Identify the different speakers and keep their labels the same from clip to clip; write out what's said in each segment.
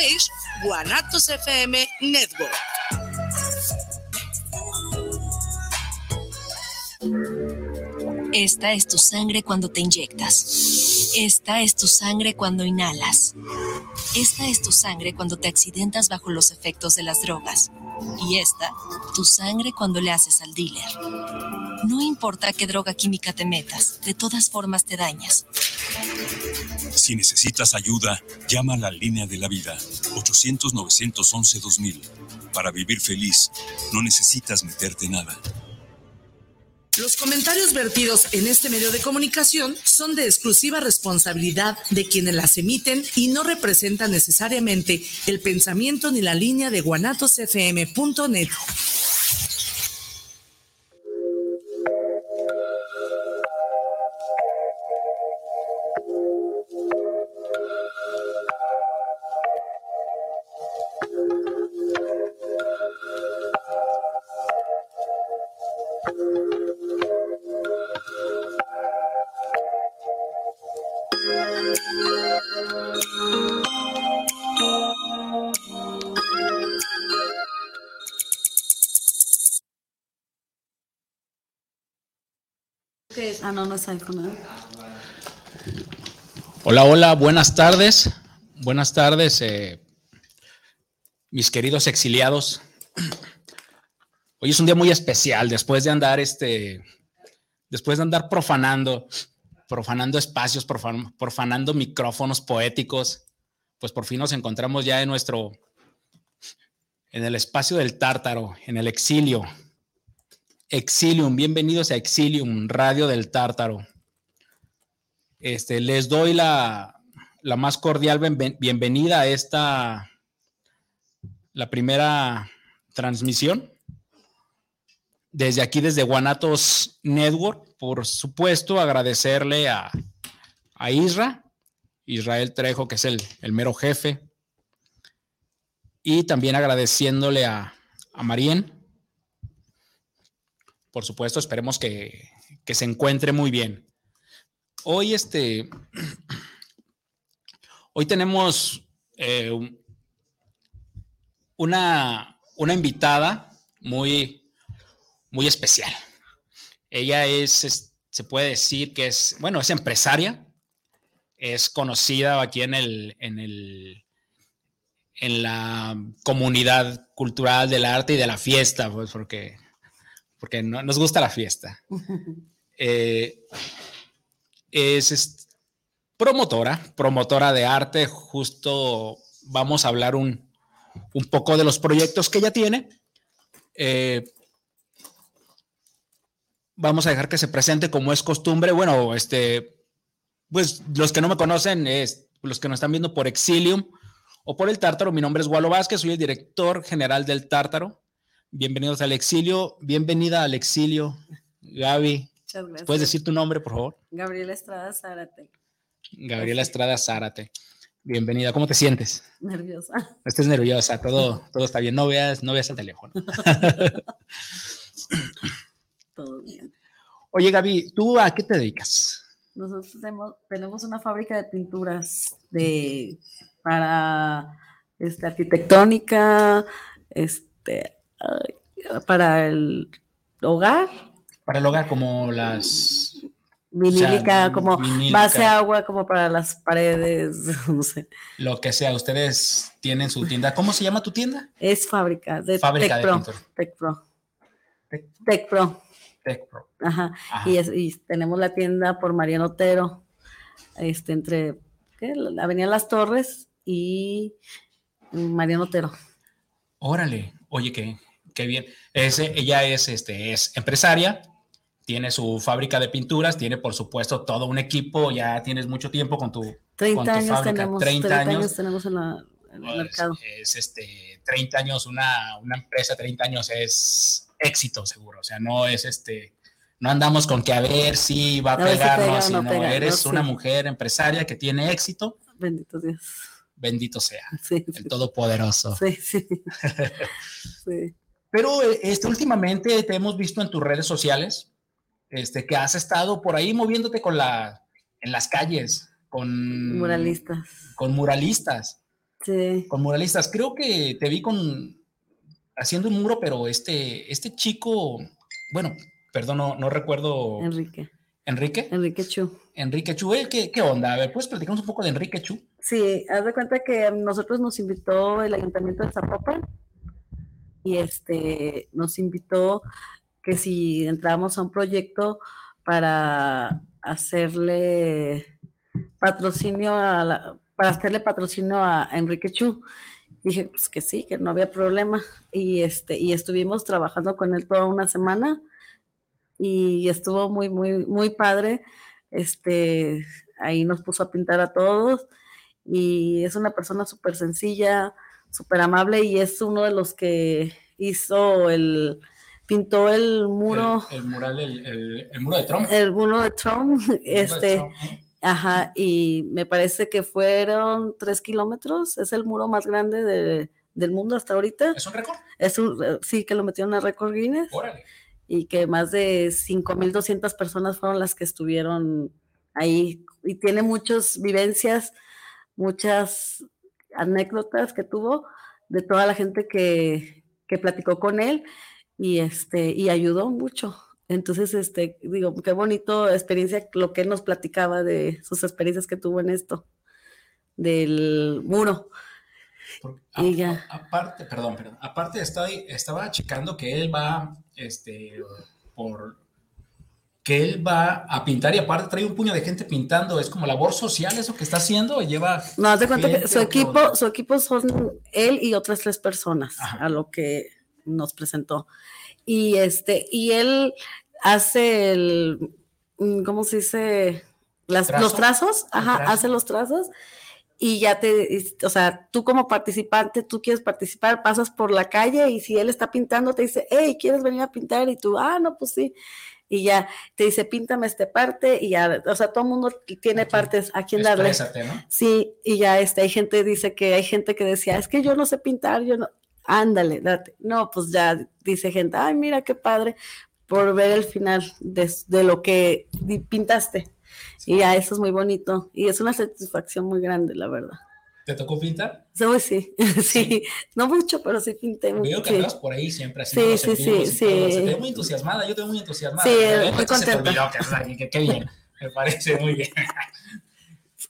Speaker 1: fanpage Guanatos FM Network.
Speaker 2: Esta es tu sangre cuando te inyectas. Esta es tu sangre cuando inhalas. Esta es tu sangre cuando te accidentas bajo los efectos de las drogas. Y esta, tu sangre cuando le haces al dealer. No importa qué droga química te metas, de todas formas te dañas.
Speaker 3: Si necesitas ayuda, llama a la línea de la vida 800-911-2000. Para vivir feliz, no necesitas meterte nada.
Speaker 1: Los comentarios vertidos en este medio de comunicación son de exclusiva responsabilidad de quienes las emiten y no representan necesariamente el pensamiento ni la línea de guanatosfm.net.
Speaker 4: Ah, iPhone.
Speaker 5: Hola, hola, buenas tardes. Buenas tardes, eh, mis queridos exiliados. Hoy es un día muy especial después de andar este, después de andar profanando, profanando espacios, profan- profanando micrófonos poéticos, pues por fin nos encontramos ya en nuestro, en el espacio del tártaro, en el exilio. Exilium, bienvenidos a Exilium, Radio del Tártaro. Este, les doy la, la más cordial bienven- bienvenida a esta, la primera transmisión. Desde aquí, desde Guanatos Network, por supuesto, agradecerle a, a Isra, Israel Trejo, que es el, el mero jefe, y también agradeciéndole a, a Marien. Por supuesto, esperemos que, se encuentre muy bien. Hoy, este, hoy tenemos eh, un- una, una invitada muy, muy especial. Ella es, es- se puede decir que es, bueno, es empresaria, es conocida aquí en el, en el, en la comunidad cultural del arte y de la fiesta, pues porque, porque no, nos gusta la fiesta. Eh, es, promotora, promotora de arte. Justo vamos a hablar un, un poco de los proyectos que ella tiene. Eh, vamos a dejar que se presente como es costumbre. Bueno, este, pues los que no me conocen, los que nos están viendo por Exilium o por el Tártaro, mi nombre es Walo Vázquez, soy el director general del Tártaro. Bienvenidos al exilio, bienvenida al exilio, Gaby.
Speaker 4: Muchas gracias.
Speaker 5: ¿Puedes decir tu nombre, por favor?
Speaker 4: Gabriela Estrada Zárate.
Speaker 5: Gabriela Estrada Zárate. Bienvenida, ¿cómo te sientes?
Speaker 4: Nerviosa.
Speaker 5: Estés nerviosa, todo, todo está bien. No veas, no veas el teléfono.
Speaker 4: Todo bien.
Speaker 5: Oye, Gaby, ¿tú a qué te dedicas?
Speaker 4: Nosotros tenemos, tenemos una fábrica de pinturas de, para este, arquitectónica, este, para el hogar,
Speaker 5: Para el hogar, como las.
Speaker 4: vinílica, como
Speaker 5: vinílica.
Speaker 4: base agua, como para las paredes, no sé.
Speaker 5: Lo que sea, ustedes tienen su tienda. ¿Cómo se llama tu tienda?
Speaker 4: Es fábrica de
Speaker 5: Fábrica de
Speaker 4: Tecpro.
Speaker 5: pintura.
Speaker 4: Tecpro.
Speaker 5: Tec-
Speaker 4: Tecpro.
Speaker 5: Tecpro.
Speaker 4: Ajá.
Speaker 5: Ajá.
Speaker 4: Y, es- y tenemos la tienda por Mariano Otero, este, entre ¿qué? la Avenida Las Torres y Mariano Otero.
Speaker 5: Órale, oye, qué, qué bien. Ese, ella es, este, es empresaria, tiene su fábrica de pinturas, tiene por supuesto todo un equipo, ya tienes mucho tiempo con tu,
Speaker 4: 30
Speaker 5: con tu
Speaker 4: años
Speaker 5: fábrica,
Speaker 4: tenemos,
Speaker 5: 30
Speaker 4: 30
Speaker 5: años.
Speaker 4: tenemos en, la- en el
Speaker 5: es,
Speaker 4: mercado.
Speaker 5: es, este, 30 años, una, una empresa, 30 años es éxito seguro, o sea, no es este, no andamos con que a ver si va a
Speaker 4: A ver si
Speaker 5: pegar,
Speaker 4: pega
Speaker 5: no, sino
Speaker 4: pega,
Speaker 5: eres
Speaker 4: no,
Speaker 5: una
Speaker 4: sí.
Speaker 5: mujer empresaria que tiene éxito,
Speaker 4: Bendito Dios.
Speaker 5: bendito sea,
Speaker 4: Sí,
Speaker 5: el
Speaker 4: sí,
Speaker 5: todopoderoso.
Speaker 4: sí, sí.
Speaker 5: Pero eh, este, últimamente te hemos visto en tus redes sociales, este, que has estado por ahí moviéndote con la, en las calles, con
Speaker 4: Muralistas.
Speaker 5: con muralistas.
Speaker 4: Sí.
Speaker 5: con muralistas. Creo que te vi con haciendo un muro, pero este, este chico, bueno, perdón, no, no recuerdo.
Speaker 4: Enrique.
Speaker 5: Enrique.
Speaker 4: Enrique Chu.
Speaker 5: Enrique Chu, ¿eh? ¿qué, ¿qué onda? A ver, ¿puedes platicarnos un poco de Enrique Chu?
Speaker 4: Sí, haz de cuenta que nosotros nos invitó el Ayuntamiento de Zapopan y este nos invitó que si entrábamos a un proyecto para hacerle patrocinio a la- para hacerle patrocinio a Enrique Chu. Dije pues que sí, que no había problema. Y este, y estuvimos trabajando con él toda una semana y estuvo muy, muy, muy padre. Este, ahí nos puso a pintar a todos y es una persona súper sencilla, súper amable y es uno de los que hizo el, pintó el muro,
Speaker 5: El, el mural, el, el- el muro de Trump.
Speaker 4: el muro de Trump,
Speaker 5: de
Speaker 4: este,
Speaker 5: Trump,
Speaker 4: ajá, y me parece que fueron tres kilómetros, es el muro más grande de- del mundo hasta ahorita,
Speaker 5: ¿Es un récord?
Speaker 4: es un, eh, sí que lo metieron a récord Guinness
Speaker 5: Órale.
Speaker 4: y que más de 5.200 personas fueron las que estuvieron ahí. Y tiene muchas vivencias, muchas anécdotas que tuvo de toda la gente que, que platicó con él y, este, y ayudó mucho. Entonces, este, digo, qué bonito experiencia lo que él nos platicaba de sus experiencias que tuvo en esto, del muro.
Speaker 5: Porque,
Speaker 4: Y
Speaker 5: a-
Speaker 4: ya.
Speaker 5: a- aparte, perdón, perdón. Aparte, estaba, estaba checando que él va, este, por, que él va a pintar y aparte trae un puño de gente pintando. Es como labor social eso que está haciendo. Lleva.
Speaker 4: No, haz de cuenta que su equipo, su equipo son él y otras tres personas
Speaker 5: Ajá.
Speaker 4: a lo que nos presentó. Y este, y él hace el, mm, ¿cómo se dice? Las-
Speaker 5: ¿Trazo?
Speaker 4: Los trazos,
Speaker 5: ¿El
Speaker 4: ajá,
Speaker 5: trazo?
Speaker 4: hace los trazos y ya te, o sea, tú como participante, tú quieres participar, pasas por la calle y si él está pintando, te dice, hey, ¿quieres venir a pintar? Y tú, ah, no, pues sí. Y ya te dice, píntame esta parte y ya, o sea, todo el mundo tiene
Speaker 5: Aquí.
Speaker 4: partes a quien darle.
Speaker 5: ¿no?
Speaker 4: Sí, y ya este, hay gente dice que hay gente que decía, es que yo no sé pintar, yo no, ándale, date. No, pues ya dice gente, ay, mira qué padre, por ver el final de, de lo que pintaste. Y ya eso es muy bonito y es una satisfacción muy grande, la verdad.
Speaker 5: ¿Te tocó pintar?
Speaker 4: Sí, sí, sí, no mucho, pero sí pinté mucho.
Speaker 5: Veo que
Speaker 4: sí.
Speaker 5: por ahí siempre
Speaker 4: Sí,
Speaker 5: los
Speaker 4: sí, sí, sí.
Speaker 5: Se te ve muy entusiasmada, yo te veo muy entusiasmada.
Speaker 4: Sí,
Speaker 5: veo se te
Speaker 4: contenta.
Speaker 5: qué bien, me parece muy bien.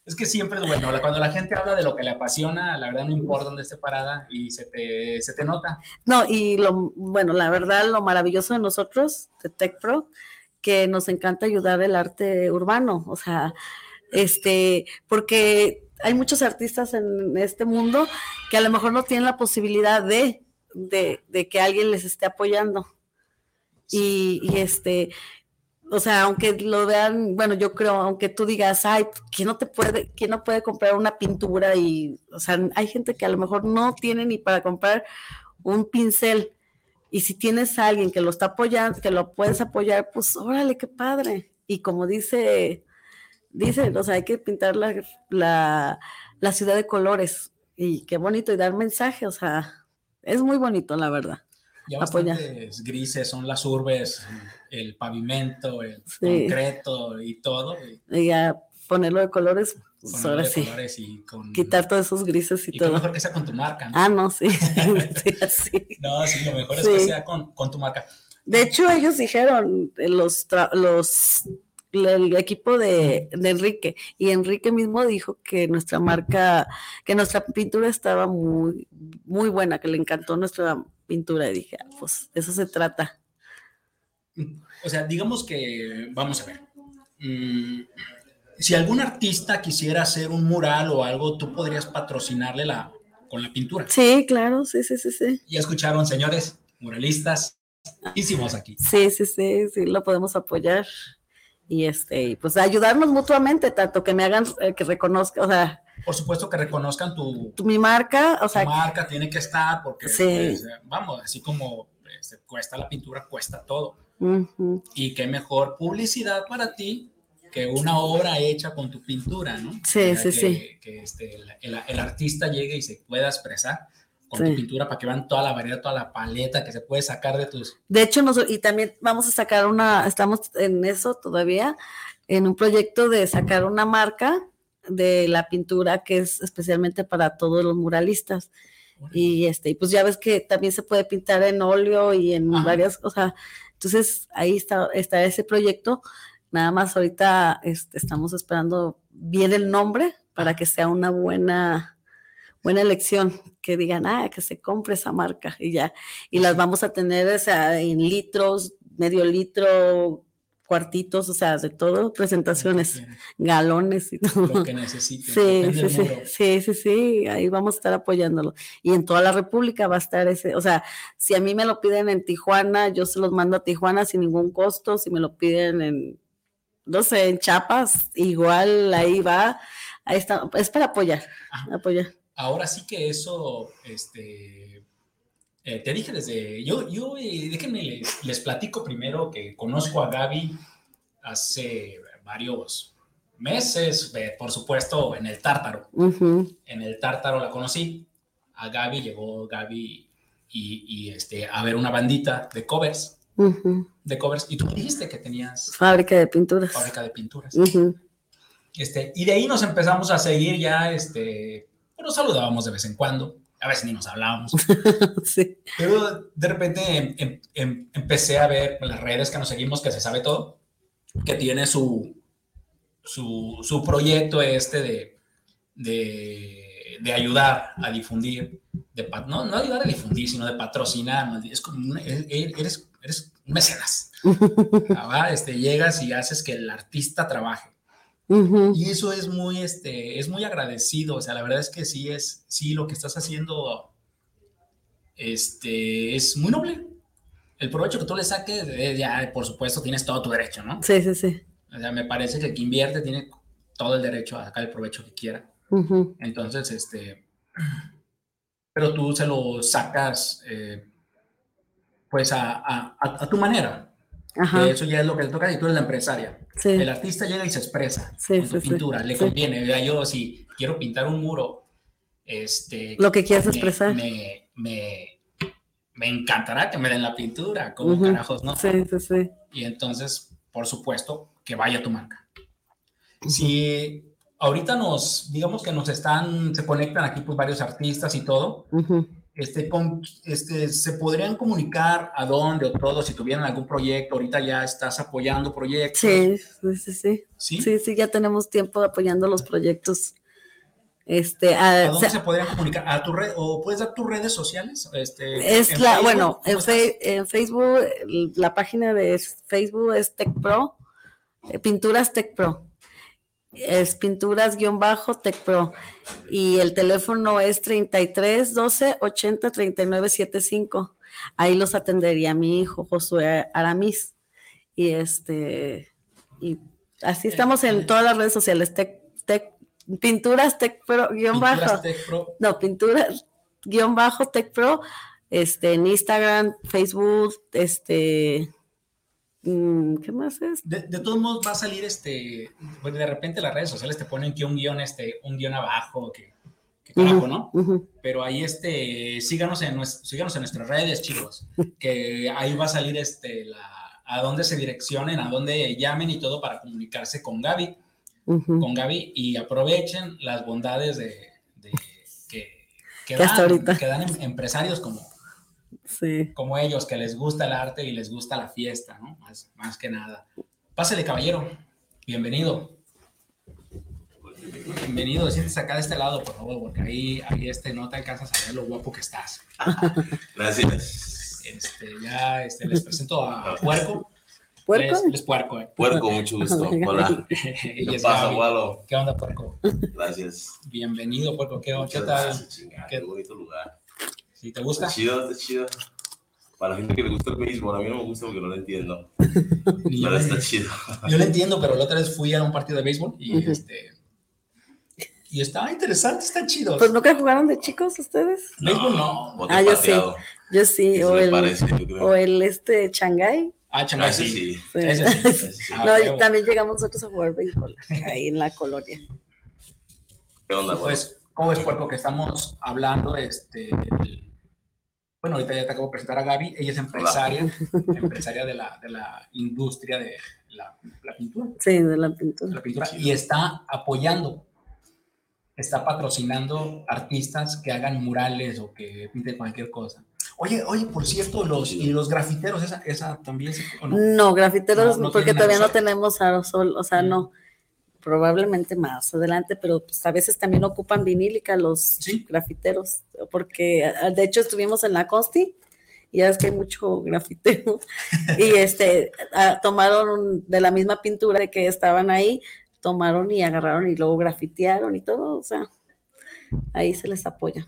Speaker 5: Es que siempre es bueno, cuando la gente habla de lo que le apasiona, la verdad no importa dónde esté parada y se te, se te nota.
Speaker 4: No, y lo, bueno, la verdad, lo maravilloso de nosotros, de TechPro, que nos encanta ayudar el arte urbano, o sea, este, porque hay muchos artistas en este mundo que a lo mejor no tienen la posibilidad de, de, de que alguien les esté apoyando. Y, y este, o sea, aunque lo vean, bueno, yo creo, aunque tú digas, ay, ¿quién no te puede, quién no puede comprar una pintura? Y, o sea, hay gente que a lo mejor no tiene ni para comprar un pincel. Y si tienes a alguien que lo está apoyando, que lo puedes apoyar, pues órale, qué padre. Y como dice, dice, o sea, hay que pintar la, la, la ciudad de colores. Y qué bonito, y dar mensaje, o sea, es muy bonito, la verdad.
Speaker 5: Ya bastantes grises son las urbes, el pavimento, el
Speaker 4: Sí.
Speaker 5: concreto y todo. y
Speaker 4: ya ponerlo de colores, pues ahora
Speaker 5: de
Speaker 4: sí.
Speaker 5: colores y con,
Speaker 4: Quitar todos esos grises y,
Speaker 5: y
Speaker 4: todo.
Speaker 5: mejor que sea con tu marca. ¿no?
Speaker 4: Ah, no, sí. sí, así.
Speaker 5: No, sí, lo mejor es
Speaker 4: Sí.
Speaker 5: que sea con, con tu marca.
Speaker 4: De hecho, ellos dijeron, eh, los, los el equipo de, de Enrique, y Enrique mismo dijo que nuestra marca, que nuestra pintura estaba muy, muy buena, que le encantó nuestra pintura, y dije, ah, pues de eso se trata.
Speaker 5: O sea, digamos que, vamos a ver, mm, si algún artista quisiera hacer un mural o algo, tú podrías patrocinarle la, con la pintura.
Speaker 4: Sí, claro, sí, sí, sí, sí.
Speaker 5: Ya escucharon, señores, muralistas, hicimos aquí.
Speaker 4: Sí, sí, sí, sí, lo podemos apoyar. Y este, pues ayudarnos mutuamente, tanto que me hagan, eh, que reconozca, o sea,
Speaker 5: Por supuesto que reconozcan tu,
Speaker 4: tu- mi marca, o
Speaker 5: tu
Speaker 4: sea,
Speaker 5: marca, tiene que estar, porque,
Speaker 4: Sí.
Speaker 5: pues, vamos, así como este, cuesta la pintura, cuesta todo.
Speaker 4: ujú,
Speaker 5: Y qué mejor publicidad para ti que una obra hecha con tu pintura, ¿no?
Speaker 4: Sí,
Speaker 5: O sea,
Speaker 4: sí,
Speaker 5: que,
Speaker 4: sí.
Speaker 5: Que este, el, el- el artista llegue y se pueda expresar con
Speaker 4: Sí.
Speaker 5: tu pintura para que vean toda la variedad, toda la paleta que se puede sacar de tus...
Speaker 4: De hecho, nos, y también vamos a sacar una, estamos en eso todavía, en un proyecto de sacar una marca de la pintura que es especialmente para todos los muralistas. Y este, y pues ya ves que también se puede pintar en óleo y en
Speaker 5: Ajá.
Speaker 4: varias cosas. Entonces, ahí está, está ese proyecto. Nada más ahorita este, estamos esperando bien el nombre para que sea una buena, buena elección, que digan, ah, que se compre esa marca y ya. Y las vamos a tener o sea, en litros, medio litro, cuartitos, o sea, de todo, presentaciones, galones y todo.
Speaker 5: Lo que necesiten.
Speaker 4: Sí, sí, sí, sí, sí, sí, ahí vamos a estar apoyándolo. Y en toda la República va a estar ese, o sea, si a mí me lo piden en Tijuana, yo se los mando a Tijuana sin ningún costo, si me lo piden en, no sé, en Chiapas, igual ahí va, ahí está, es para apoyar,
Speaker 5: Ajá.
Speaker 4: apoyar.
Speaker 5: Ahora sí que eso, este, eh, te dije desde, yo, yo, eh, déjenme les, les platico primero que conozco a Gaby hace varios meses, eh, por supuesto, en el Tártaro. En el Tártaro la conocí. A Gaby llegó Gaby y, y, este, a ver una bandita de covers, de covers. Y tú dijiste que tenías
Speaker 4: Fábrica de pinturas.
Speaker 5: fábrica de pinturas. Este, y de ahí nos empezamos a seguir ya, este, pues nos saludábamos de vez en cuando, a veces ni nos hablábamos,
Speaker 4: Sí.
Speaker 5: pero de repente em- em- em- empecé a ver las redes que nos seguimos, que se sabe todo, que tiene su, su, su proyecto este de, de, de ayudar a difundir, de, no, no ayudar a difundir, sino de patrocinar, es como un- e- e- eres, eres mecenas, ¿va? este, llegas y haces que el artista trabaje.
Speaker 4: Ujú,
Speaker 5: Y eso es muy, este, es muy agradecido. O sea, la verdad es que sí es, sí, lo que estás haciendo, este, es muy noble. El provecho que tú le saques, eh, ya, por supuesto, tienes todo tu derecho, ¿no?
Speaker 4: Sí, sí, sí.
Speaker 5: O sea, me parece que el que invierte tiene todo el derecho a sacar el provecho que quiera.
Speaker 4: Ujú,
Speaker 5: Entonces, este, pero tú se lo sacas, eh, pues, a, a- a- a tu manera.
Speaker 4: Ajá.
Speaker 5: Eso ya es lo que te toca y tú eres la empresaria.
Speaker 4: Sí.
Speaker 5: El artista llega y se expresa
Speaker 4: Sí,
Speaker 5: con su
Speaker 4: sí,
Speaker 5: pintura, le conviene. Yo si quiero pintar un muro, este,
Speaker 4: Lo que quieras
Speaker 5: me-
Speaker 4: expresar.
Speaker 5: Me, me, me encantará que me den la pintura, como
Speaker 4: Ujú.
Speaker 5: carajos, ¿no?
Speaker 4: Sí, sí, sí.
Speaker 5: Y entonces, por supuesto, que vaya tu marca. Si ahorita nos, digamos que nos están, se conectan aquí pues varios artistas y todo,
Speaker 4: Ujú.
Speaker 5: Este, con, este, se podrían comunicar a dónde o todo, si tuvieran algún proyecto, ahorita ya estás apoyando proyectos.
Speaker 4: Sí, sí, sí, sí.
Speaker 5: ¿sí?
Speaker 4: Sí, ya tenemos tiempo apoyando los proyectos. Este,
Speaker 5: ¿A
Speaker 4: ah,
Speaker 5: dónde
Speaker 4: se-
Speaker 5: se podrían comunicar? ¿A tu red? ¿O puedes dar tus redes sociales? Este,
Speaker 4: es
Speaker 5: ¿en
Speaker 4: la,
Speaker 5: Facebook?
Speaker 4: bueno,
Speaker 5: ¿Cómo
Speaker 4: en, fe- en Facebook, la página de Facebook es Tech Pro, eh, Pinturas Tech Pro. Es pinturas guion bajo Tech Pro. Y el teléfono es 33 12 80 39 75. Ahí los atendería mi hijo Josué Aramis. Y este, y así estamos en todas las redes sociales, Tech, Tech, Pinturas Tech Pro guion
Speaker 5: Pinturas
Speaker 4: bajo.
Speaker 5: Tech Pro.
Speaker 4: No, pinturas guion bajo Tech Pro, este, en Instagram, Facebook, este, ¿qué más es?
Speaker 5: De, de todos modos va a salir este, pues de repente las redes sociales te ponen que un guion, este, un guion abajo, que, que carajo, ¿no? Pero ahí este, síganos en, síganos en nuestras redes, chicos, que ahí va a salir este, la, a dónde se direccionen, a dónde llamen y todo para comunicarse con Gaby. con Gaby y aprovechen las bondades de, de- que, que dan,
Speaker 4: ahorita.
Speaker 5: que dan em- empresarios como,
Speaker 4: Sí.
Speaker 5: como ellos, que les gusta el arte y les gusta la fiesta, ¿no? Más, más que nada. Pásale, caballero. Bienvenido. Bienvenido, siéntese acá de este lado, por favor, porque ahí, ahí este, no te alcanzas a ver lo guapo que estás.
Speaker 6: Gracias.
Speaker 5: Este, ya este, les presento a Puerco.
Speaker 4: ¿Puerco?
Speaker 5: Él es, él es Puerco. eh.
Speaker 6: Puerco, mucho gusto. Hola. ¿Qué
Speaker 5: es
Speaker 6: pasa,
Speaker 5: Gaby.
Speaker 6: Walo?
Speaker 5: ¿Qué onda, Puerco?
Speaker 6: Gracias.
Speaker 5: Bienvenido, Puerco. ¿Qué, qué tal?
Speaker 6: gracias, chingada,
Speaker 5: ¿Qué-
Speaker 6: Qué bonito lugar.
Speaker 5: ¿Sí te gusta?
Speaker 6: Está chido, está chido. Para la gente que le gusta el béisbol, a mí no me gusta porque no lo entiendo. Pero está chido.
Speaker 5: yo lo entiendo, pero la otra vez fui a un partido de béisbol y
Speaker 4: Ujú.
Speaker 5: este. Y estaba interesante, están chidos.
Speaker 4: Pues nunca jugaron de chicos ustedes?
Speaker 5: béisbol no.
Speaker 4: Ah, yo sí. Yo sí,
Speaker 6: Eso
Speaker 4: o
Speaker 6: me
Speaker 4: el,
Speaker 6: parece, yo creo.
Speaker 4: o el este Shanghai.
Speaker 5: Ah,
Speaker 6: Ah,
Speaker 5: chaval,
Speaker 6: ese
Speaker 5: sí.
Speaker 6: sí.
Speaker 4: Sí.
Speaker 5: Ese sí.
Speaker 6: Ese sí.
Speaker 5: Ah,
Speaker 4: no, también llegamos nosotros a jugar béisbol ahí en la colonia.
Speaker 6: ¿Qué onda, güey?
Speaker 5: Pues, ¿cómo es, Puerco? Que estamos hablando, este. Bueno, ahorita ya te acabo de presentar a Gaby. Ella es empresaria, empresaria de la, de la industria de la, la pintura.
Speaker 4: Sí, de la pintura.
Speaker 5: la pintura y está apoyando está patrocinando artistas que hagan murales o que pinten cualquier cosa. Oye, oye, por cierto, los, y los grafiteros, esa, esa también se, ¿o no?
Speaker 4: No, grafiteros,
Speaker 5: No, no
Speaker 4: porque todavía no tenemos aerosol, o sea,
Speaker 5: Mm.
Speaker 4: no. Probablemente más adelante, pero pues a veces también ocupan vinílica los
Speaker 5: Sí.
Speaker 4: grafiteros, porque ah, de hecho estuvimos en la Consti y ya es que hay mucho grafitero y este ah, tomaron un- de la misma pintura de que estaban ahí, tomaron y agarraron y luego grafitearon y todo, o sea, ahí se les apoya.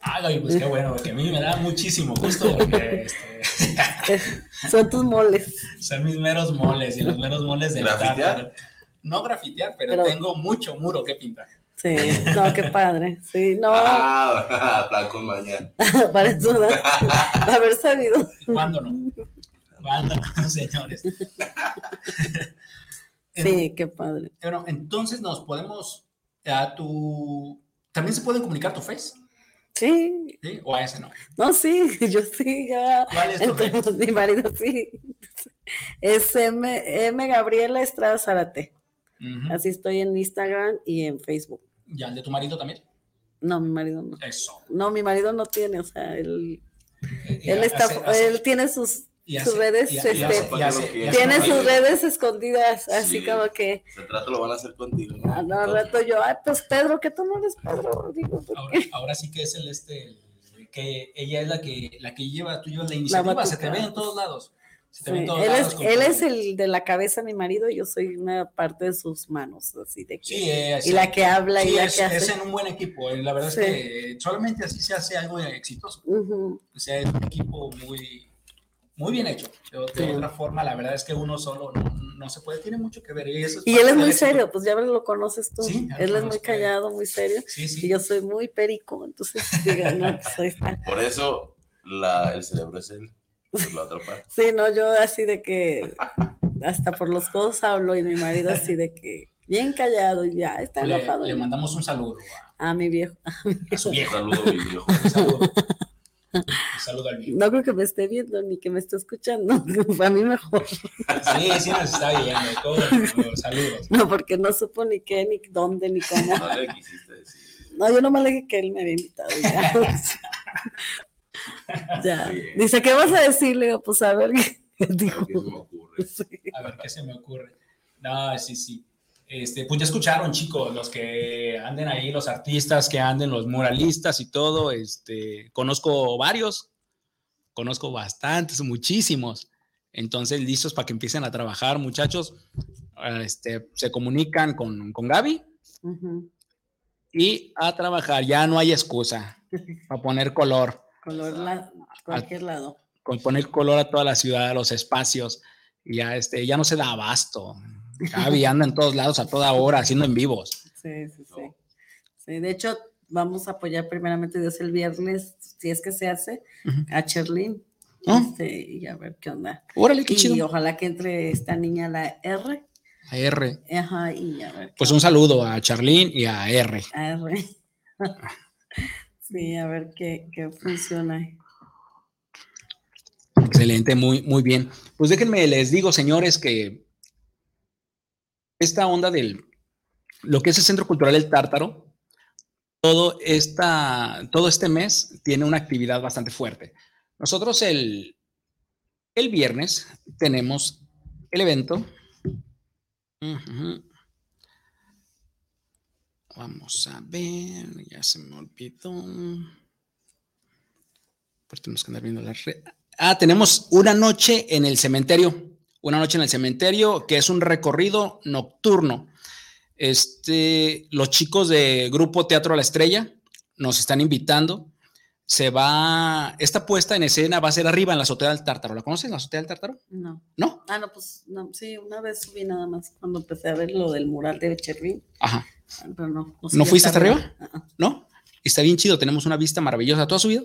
Speaker 5: Ay, pues qué bueno, porque a mí me da muchísimo gusto porque este,
Speaker 4: Es- Son tus moles.
Speaker 5: son mis meros moles y los meros moles de
Speaker 6: ¿Grafitear?
Speaker 5: Tártaro. No grafitear, pero,
Speaker 4: Pero-
Speaker 5: tengo mucho muro que pintar.
Speaker 4: Sí, no, qué padre. Sí, no,
Speaker 6: Ah, plan con mañana.
Speaker 4: para eso no- haber sabido.
Speaker 5: ¿Y ¿Cuándo no? ¿Cuándo no, señores?
Speaker 4: Sí, qué padre.
Speaker 5: Bueno, entonces nos podemos a tu también se pueden comunicar tu face,
Speaker 4: Sí,
Speaker 5: ¿sí? O a ese no.
Speaker 4: no, sí, yo sí, ya.
Speaker 5: ¿Cuál es tu face?
Speaker 4: Entonces, mi marido sí. Es M, M Gabriela Estrada Zárate. Así estoy en Instagram y en Facebook.
Speaker 5: ¿Ya el de tu marido también?
Speaker 4: No, mi marido no.
Speaker 5: Eso.
Speaker 4: No, mi marido no tiene, o sea, él,
Speaker 5: Y
Speaker 4: él está,
Speaker 5: hace- hace-
Speaker 4: él tiene sus,
Speaker 5: y
Speaker 4: sus redes,
Speaker 5: y- y
Speaker 4: este,
Speaker 5: y y
Speaker 4: tiene sus redes escondidas, así
Speaker 6: Sí.
Speaker 4: como que,
Speaker 6: Se trata lo van a hacer contigo. ¿no?
Speaker 4: a no, al rato yo, ay, pues Pedro, que tú no eres Pedro, digo, ¿por
Speaker 5: Ahora,
Speaker 4: qué?
Speaker 5: ahora sí que es el este, el- que ella es la que la que lleva, tú llevas la iniciativa, se te ve en todos lados. Te todos
Speaker 4: él
Speaker 5: lados
Speaker 4: es, él el de la cabeza, mi marido, y yo soy una parte de sus manos, así de que,
Speaker 5: Sí, eh,
Speaker 4: y
Speaker 5: sí.
Speaker 4: la que habla y la
Speaker 5: es,
Speaker 4: que hace.
Speaker 5: es en un buen equipo. eh, La verdad
Speaker 4: Sí.
Speaker 5: es que solamente así se hace algo exitoso. O sea, es un equipo muy, muy bien hecho. De, de
Speaker 4: Sí.
Speaker 5: otra forma, la verdad es que uno solo no, no se puede, tiene mucho que ver. Y, eso
Speaker 4: Y
Speaker 5: parte
Speaker 4: él es muy
Speaker 5: éxito.
Speaker 4: serio, pues ya lo conoces tú. Él es muy
Speaker 5: eh.
Speaker 4: callado, muy serio.
Speaker 5: Sí,
Speaker 4: Y yo soy muy perico, entonces diga, no, pues.
Speaker 6: Por eso la, el cerebro es él.
Speaker 4: Sí, no, yo así de que hasta por los codos hablo y mi marido así de que bien callado y ya está
Speaker 5: Le,
Speaker 4: enojado.
Speaker 5: le mandamos un saludo a,
Speaker 4: A mi viejo.
Speaker 5: a su
Speaker 6: Un
Speaker 5: viejo.
Speaker 6: saludo, mi viejo.
Speaker 5: Un saludo. Un saludo al viejo.
Speaker 4: No creo que me esté viendo ni que me esté escuchando. A mí mejor.
Speaker 5: Sí, sí nos está viendo. Todos, saludos.
Speaker 4: No, porque no supo ni qué, ni dónde, ni cómo.
Speaker 6: No le quisiste decir.
Speaker 4: No, yo nomás le dije que él me había invitado. Ya. Ya. Dice, ¿qué vas a decir? Le digo, pues a ver qué dijo.
Speaker 6: ¿Qué se me ocurre?
Speaker 4: Sí.
Speaker 5: A ver qué se me ocurre. No, sí, sí. Este, pues ya escucharon, chicos, los que anden ahí, los artistas que anden, los muralistas y todo. Este, conozco varios, conozco bastantes, muchísimos. Entonces, listos para que empiecen a trabajar, muchachos. Este, se comunican con, con Gaby y a trabajar. Ya no hay excusa para poner color,
Speaker 4: Color la- cualquier lado.
Speaker 5: con poner color a toda la ciudad, a los espacios. Y ya, este, ya no se da abasto. Gaby anda en todos lados a toda hora haciendo en vivos.
Speaker 4: Sí, sí, sí. Sí, de hecho, vamos a apoyar primeramente Dios el viernes, si es que se hace, a Cherlin.
Speaker 5: Ah.
Speaker 4: Este, y a ver qué onda.
Speaker 5: Órale, qué
Speaker 4: Y
Speaker 5: chido.
Speaker 4: ojalá que entre esta niña la R.
Speaker 5: A R.
Speaker 4: Ajá, y a ver.
Speaker 5: Pues un saludo a Charlene y a R.
Speaker 4: A R. sí, a ver qué, qué funciona.
Speaker 5: Excelente, muy, muy bien. Pues déjenme, les digo, señores, que esta onda del lo que es el Centro Cultural El Tártaro, todo, esta, todo este mes tiene una actividad bastante fuerte. Nosotros el, el viernes tenemos el evento. Ujú. Vamos a ver, ya se me olvidó. Pues tenemos que andar viendo la red. Ah, tenemos una noche en el cementerio. Una noche en el cementerio, que es un recorrido nocturno. Este, los chicos de Grupo Teatro a la Estrella nos están invitando. Se va, esta puesta en escena va a ser arriba en la azotea del Tártaro. ¿La conocen, la azotea del Tártaro?
Speaker 4: No.
Speaker 5: No.
Speaker 4: Ah, no, pues no, sí, una vez subí nada más cuando empecé a ver lo del mural de Cherlin.
Speaker 5: Ajá.
Speaker 4: Pero no.
Speaker 5: ¿No
Speaker 4: subí
Speaker 5: fuiste hasta arriba?
Speaker 4: Ah.
Speaker 5: ¿No? Está bien chido, tenemos una vista maravillosa. ¿Tú has subido?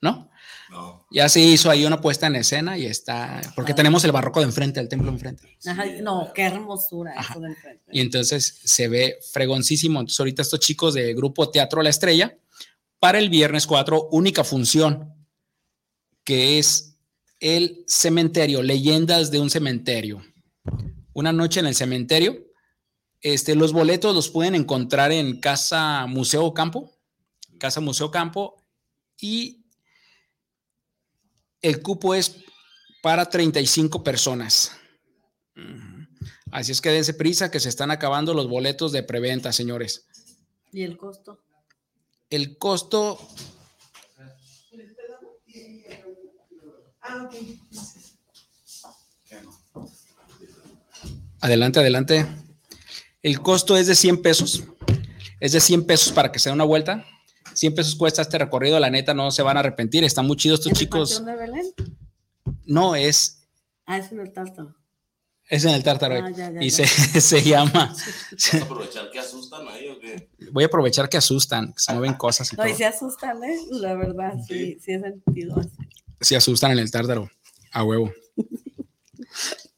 Speaker 5: ¿No?
Speaker 6: No.
Speaker 5: Ya se hizo ahí una puesta en escena y está, porque
Speaker 4: Ah.
Speaker 5: tenemos el barroco de enfrente, el templo enfrente.
Speaker 4: Ajá, no, qué hermosura
Speaker 5: Ajá.
Speaker 4: eso de enfrente.
Speaker 5: Y entonces se ve fregoncísimo. Entonces ahorita estos chicos de Grupo Teatro La Estrella, para el viernes 4, única función, que es el cementerio, leyendas de un cementerio. Una noche en el cementerio, Este, los boletos los pueden encontrar en Casa Museo Campo, Casa Museo Campo, y el cupo es para 35 personas. Así es que dense prisa que se están acabando los boletos de preventa, señores.
Speaker 4: ¿Y el costo?
Speaker 5: El costo Adelante, adelante. El costo es de 100 pesos. Es de 100 pesos para que se dé una vuelta. 100 pesos cuesta este recorrido. La neta, no se van a arrepentir. Están muy chidos estos
Speaker 4: ¿En el
Speaker 5: chicos.
Speaker 4: Panteón de Belén?
Speaker 5: No, es,
Speaker 4: Ah, es en el tártaro.
Speaker 5: es en el Tártaro.
Speaker 4: Ah, ya, ya,
Speaker 5: y
Speaker 4: ya.
Speaker 5: Se, se llama.
Speaker 6: ¿Vas a aprovechar que asustan ahí o qué?
Speaker 5: Voy a aprovechar que asustan, que se mueven cosas y
Speaker 4: No, y se asustan, ¿eh? La verdad, sí, sí, he sentido así.
Speaker 5: Se asustan en el Tártaro. A huevo.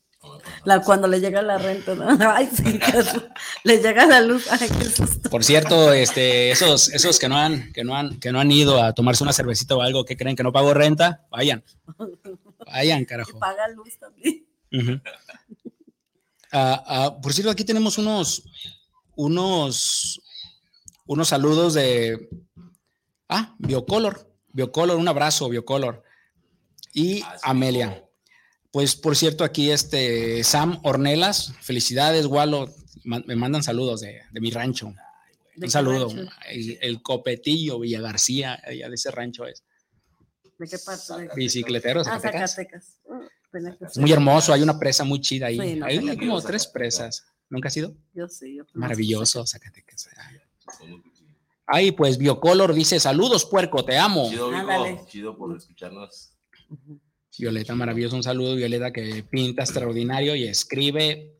Speaker 4: La, cuando le llega la renta, ¿no? Ay, sí, le llega la luz, ay, qué susto.
Speaker 5: Por cierto, este, esos, esos que no han, que no han, que no han ido a tomarse una cervecita o algo, que creen que no pago renta, vayan. Vayan,
Speaker 4: Y
Speaker 5: carajo.
Speaker 4: paga luz también.
Speaker 5: Ah, ah, por cierto, aquí tenemos unos, unos, unos saludos de, ah, Biocolor, Biocolor, un abrazo, Biocolor. Y
Speaker 6: Ah,
Speaker 5: Amelia. Pues, por cierto, aquí este Sam Ornelas, felicidades, Walo, ma- me mandan saludos de, de mi rancho.
Speaker 4: ¿De
Speaker 5: Un saludo.
Speaker 4: rancho?
Speaker 5: El, el Copetillo, Villa García, allá de ese rancho es.
Speaker 4: ¿De qué parte? De-
Speaker 5: Bicicleteros,
Speaker 4: Ah,
Speaker 5: Zacatecas.
Speaker 4: Zacatecas. Ah, que ser.
Speaker 5: Muy hermoso, hay una presa muy chida ahí.
Speaker 4: Sí, no,
Speaker 5: hay
Speaker 4: Zacatecas.
Speaker 5: como tres presas. ¿Nunca has ido?
Speaker 4: Yo sí. yo
Speaker 5: Maravilloso, Zacatecas. Ay, pues Biocolor dice, saludos puerco, te amo.
Speaker 6: Chido, Vico,
Speaker 4: Ándale.
Speaker 6: chido por escucharnos.
Speaker 5: Violeta, maravilloso, un saludo, Violeta, que pinta extraordinario y escribe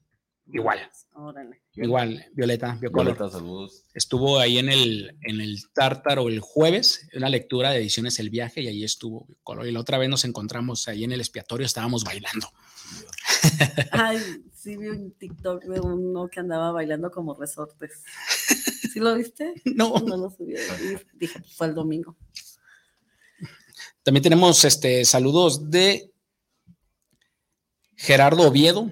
Speaker 5: igual,
Speaker 4: Órale.
Speaker 5: igual, Violeta, Biocolor.
Speaker 6: Violeta, saludos.
Speaker 5: Estuvo ahí en el, en el Tártaro el jueves, una lectura de ediciones El Viaje, y ahí estuvo Biocolor. Y la otra vez nos encontramos ahí en el expiatorio, estábamos bailando.
Speaker 4: Ay, sí vi un TikTok de uno que andaba bailando como resortes. ¿Sí lo viste?
Speaker 5: No,
Speaker 4: No lo subí. Dije, fue el domingo.
Speaker 5: También tenemos este, saludos de Gerardo Oviedo.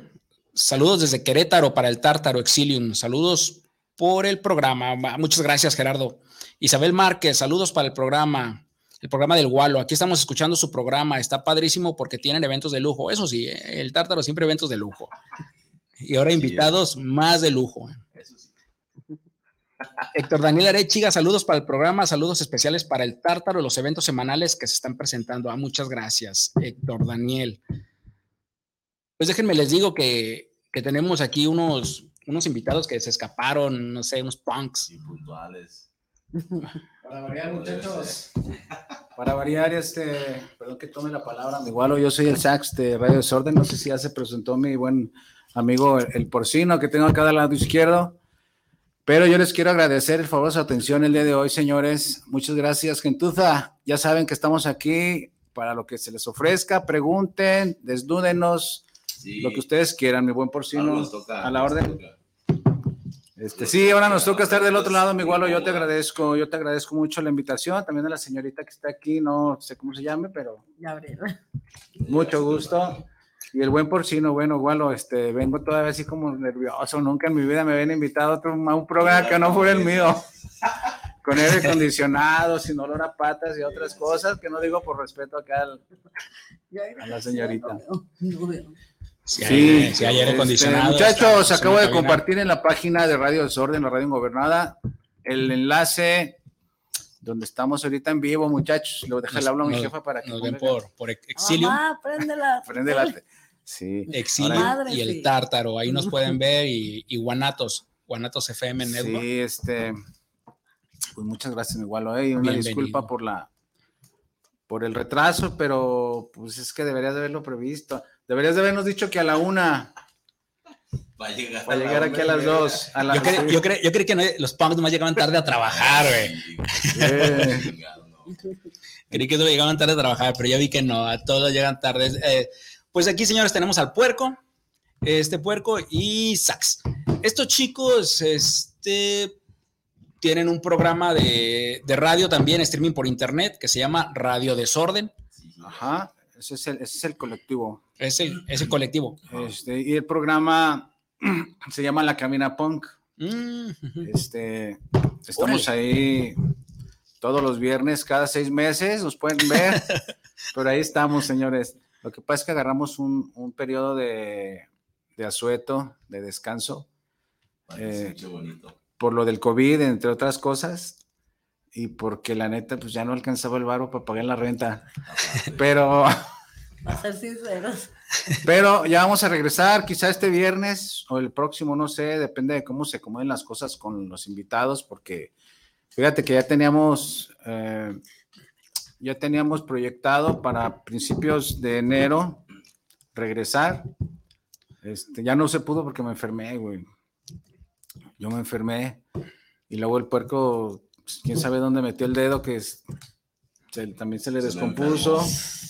Speaker 5: Saludos desde Querétaro para el Tártaro Exilium. Saludos por el programa. Ma- Muchas gracias, Gerardo. Isabel Márquez, saludos para el programa. El programa del Gualo. Aquí estamos escuchando su programa. Está padrísimo porque tienen eventos de lujo. Eso sí, eh, el Tártaro siempre eventos de lujo. Y ahora invitados más de lujo. Héctor Daniel Arechiga, saludos para el programa, saludos especiales para el Tártaro, los eventos semanales que se están presentando. Ah, muchas gracias, Héctor Daniel. Pues déjenme les digo que, que tenemos aquí unos, unos invitados que se escaparon, no sé, unos punks.
Speaker 6: Y puntuales.
Speaker 7: Para variar, muchachos. Para variar, este, perdón que tome la palabra, mi igualo, yo soy el sax de Radio Desorden, no sé si ya se presentó mi buen amigo el, el porcino que tengo acá del lado izquierdo, pero yo les quiero agradecer el favor de su atención el día de hoy, señores. Muchas gracias, gentuza. Ya saben que estamos aquí para lo que se les ofrezca, pregunten, desnúdenos,
Speaker 6: Sí.
Speaker 7: lo que ustedes quieran, mi buen
Speaker 6: Ahora
Speaker 7: porcino,
Speaker 6: nos toca-
Speaker 7: a la orden. Este, sí, ahora nos toca estar del otro lado, mi igualo. Yo te agradezco, yo te agradezco mucho la invitación. También a la señorita que está aquí, no sé cómo se llame, pero
Speaker 4: Gabriela.
Speaker 7: mucho gusto. Y el buen porcino, bueno, igualo, este, vengo todavía así como nervioso. Nunca en mi vida me habían invitado a, otro- a un programa que no fuera el mío. Con aire acondicionado, sin olor a patas y otras cosas, que no digo por respeto acá al, a la señorita.
Speaker 5: Si hay, si hay aire
Speaker 7: este,
Speaker 5: acondicionado.
Speaker 7: muchachos,
Speaker 5: está-
Speaker 7: acabo de
Speaker 5: cabina.
Speaker 7: compartir en la página de Radio Desorden, la radio ingobernada, el enlace donde estamos ahorita en vivo, muchachos. Lo deja el
Speaker 5: Nos-
Speaker 7: habla a mi
Speaker 5: nos-
Speaker 7: jefa para que
Speaker 5: Nos ven por, por Exilium,
Speaker 4: Mamá, préndela.
Speaker 7: prende la- Sí.
Speaker 5: Exilium
Speaker 4: Madre,
Speaker 5: y el
Speaker 4: sí.
Speaker 5: Tártaro. Ahí nos pueden ver y, y Guanatos, Guanatos FM Network.
Speaker 7: Sí, este, pues muchas gracias, mi igualo, eh, y una
Speaker 5: Bienvenido.
Speaker 7: disculpa por la, por el retraso, pero pues es que deberías de haberlo previsto. Deberías de habernos dicho que a la una,
Speaker 6: Va a llegar,
Speaker 7: para
Speaker 6: la
Speaker 7: llegar aquí a las dos. A la,
Speaker 5: Yo, cre- yo, cre- yo creí que no- los punks nomás llegaban tarde a trabajar, güey. Creí que solo llegaban tarde a trabajar, pero ya vi que no, a todos llegan tarde. Eh, pues aquí, señores, tenemos al puerco, este puerco y Sax. Estos chicos, este, tienen un programa de, de radio también, streaming por internet, que se llama Radio Desorden.
Speaker 7: Ajá, ese es el, ese es el colectivo.
Speaker 5: Es el, es el colectivo.
Speaker 7: Este, y el programa se llama La Camina Punk.
Speaker 5: Mm,
Speaker 7: Este, estamos ahí todos los viernes, cada seis meses, nos pueden ver, pero ahí estamos, señores. Lo que pasa es que agarramos un, un periodo de, de asueto, de descanso, Eh, por lo del COVID, entre otras cosas, y porque la neta, pues ya no alcanzaba el barro para pagar la renta. Pero,
Speaker 4: A ser sinceros.
Speaker 7: pero ya vamos a regresar, quizá este viernes o el próximo, no sé, depende de cómo se acomoden las cosas con los invitados, porque fíjate que ya teníamos, eh, ya teníamos proyectado para principios de enero regresar. Este, ya no se pudo porque me enfermé, güey. Yo me enfermé y luego el puerco, pues, quién sabe dónde metió el dedo, que es- se- también se le
Speaker 6: Se
Speaker 7: descompuso.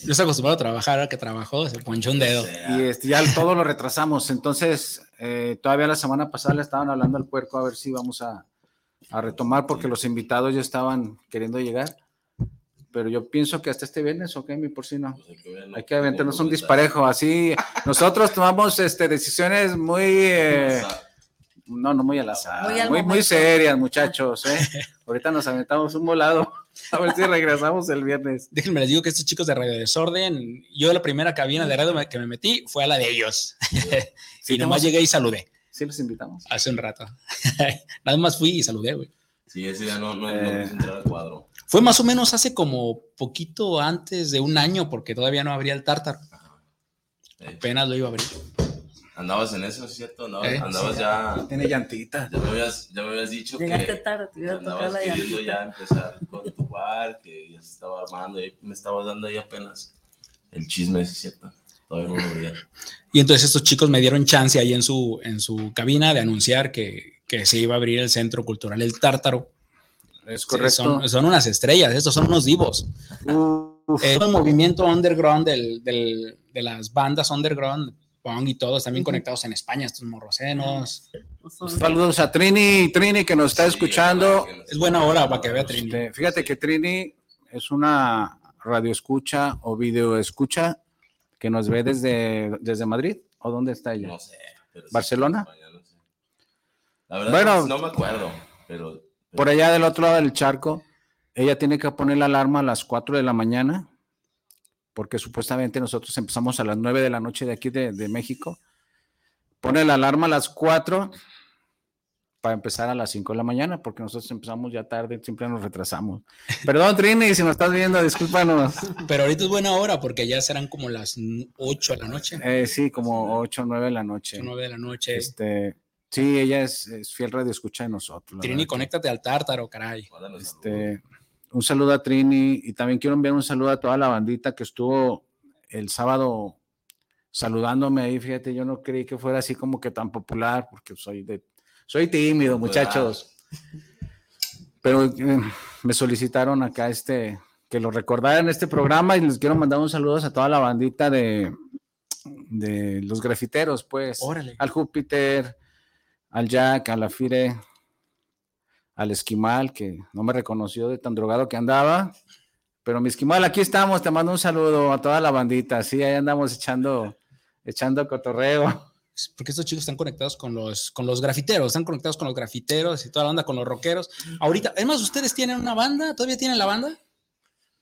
Speaker 5: Yo estoy acostumbrado a trabajar, ahora que trabajó, se ponchó un dedo.
Speaker 7: Y este, ya todo lo retrasamos. Entonces, eh, todavía la semana pasada le estaban hablando al puerco a ver si vamos a, a retomar porque los invitados ya estaban queriendo llegar. Pero yo pienso que hasta este viernes, ok, mi porcino.
Speaker 6: Pues hay que verlo.
Speaker 7: Hay que aventarnos un disparejo. Así, nosotros tomamos este, decisiones muy, eh, no, no muy al azar,
Speaker 4: Muy
Speaker 7: muy,
Speaker 4: al
Speaker 7: muy,
Speaker 4: momento.
Speaker 7: serias, muchachos. ¿eh? Ahorita nos aventamos un volado. A ver si regresamos el viernes.
Speaker 5: Déjenme les digo que estos chicos de Radio Desorden, yo la primera cabina de radio que me metí fue a la de ellos.
Speaker 7: Sí,
Speaker 5: y nomás llegué y saludé
Speaker 7: Sí, los invitamos.
Speaker 5: hace un rato. Nada más fui y saludé, güey.
Speaker 6: Sí, ese ya no, no, no
Speaker 7: Eh.
Speaker 6: quise entrar al cuadro.
Speaker 5: Fue más o menos hace como poquito antes de un año, porque todavía no abría el tártaro.
Speaker 6: Eh,
Speaker 5: Apenas lo iba a abrir.
Speaker 6: andabas en eso, ¿es cierto? Andabas,
Speaker 5: Eh,
Speaker 6: andabas ya,
Speaker 7: Tiene llantita.
Speaker 6: ya me habías, ya me habías dicho
Speaker 4: Llegaste
Speaker 6: que
Speaker 4: tarde, te iba a tocar
Speaker 6: andabas
Speaker 4: la
Speaker 6: queriendo
Speaker 4: llantita.
Speaker 6: ya empezar con tu bar, que ya se estaba armando, y me estabas dando ahí apenas el chisme, ¿es cierto? Todavía no lo veía.
Speaker 5: Y entonces estos chicos me dieron chance ahí en su, en su cabina de anunciar que, que se iba a abrir el Centro Cultural El Tártaro.
Speaker 7: Es
Speaker 5: Sí,
Speaker 7: correcto.
Speaker 5: son, son unas estrellas, estos son unos divos.
Speaker 7: Uf.
Speaker 5: Eh, el movimiento underground del, del- de las bandas underground, punk y todos, también conectados en España, estos morrocenos.
Speaker 7: Saludos a Trini, Trini que nos está
Speaker 6: Sí,
Speaker 7: escuchando.
Speaker 5: Es buena hora para que vea Trini.
Speaker 7: Este, fíjate que Trini es una radio escucha o video escucha que nos ve desde, desde Madrid. ¿O dónde está ella?
Speaker 6: No sé. pero sí,
Speaker 7: ¿Barcelona?
Speaker 6: España, no sé. La verdad,
Speaker 7: Bueno.
Speaker 6: no, no me acuerdo, pero...
Speaker 7: Por allá del otro lado del charco, ella tiene que poner la alarma a las 4 de la mañana, porque supuestamente nosotros empezamos a las 9 de la noche de aquí de, de México. Pone la alarma a las 4 para empezar a las 5 de la mañana, porque nosotros empezamos ya tarde, siempre nos retrasamos. Perdón, Trini, si nos estás viendo, discúlpanos.
Speaker 5: Pero ahorita es buena hora porque ya serán como las 8 de la noche,
Speaker 7: Eh, sí, como 8 o 9 de la noche.
Speaker 5: 9 de la noche.
Speaker 7: Este, sí, ella es, es fiel radio escucha de nosotros.
Speaker 5: Trini,
Speaker 7: verdad que-
Speaker 5: conéctate al tártaro, caray.
Speaker 7: Este, un saludo a Trini y también quiero enviar un saludo a toda la bandita que estuvo el sábado saludándome ahí. Fíjate, yo no creí que fuera así como que tan popular porque soy de, soy tímido, muchachos. Pero eh, me solicitaron acá este que lo recordara en este programa y les quiero mandar un saludo a toda la bandita de, de los grafiteros, pues
Speaker 5: Órale.
Speaker 7: al Júpiter, al Jack, a la Fire, al Esquimal, que no me reconoció de tan drogado que andaba. Pero mi Esquimal, aquí estamos, te mando un saludo a toda la bandita. Sí, ahí andamos echando, echando cotorreo.
Speaker 5: Porque estos chicos están conectados con los, con los grafiteros, están conectados con los grafiteros y toda la banda con los rockeros. Ahorita, además, ¿ustedes tienen una banda? ¿Todavía tienen la banda?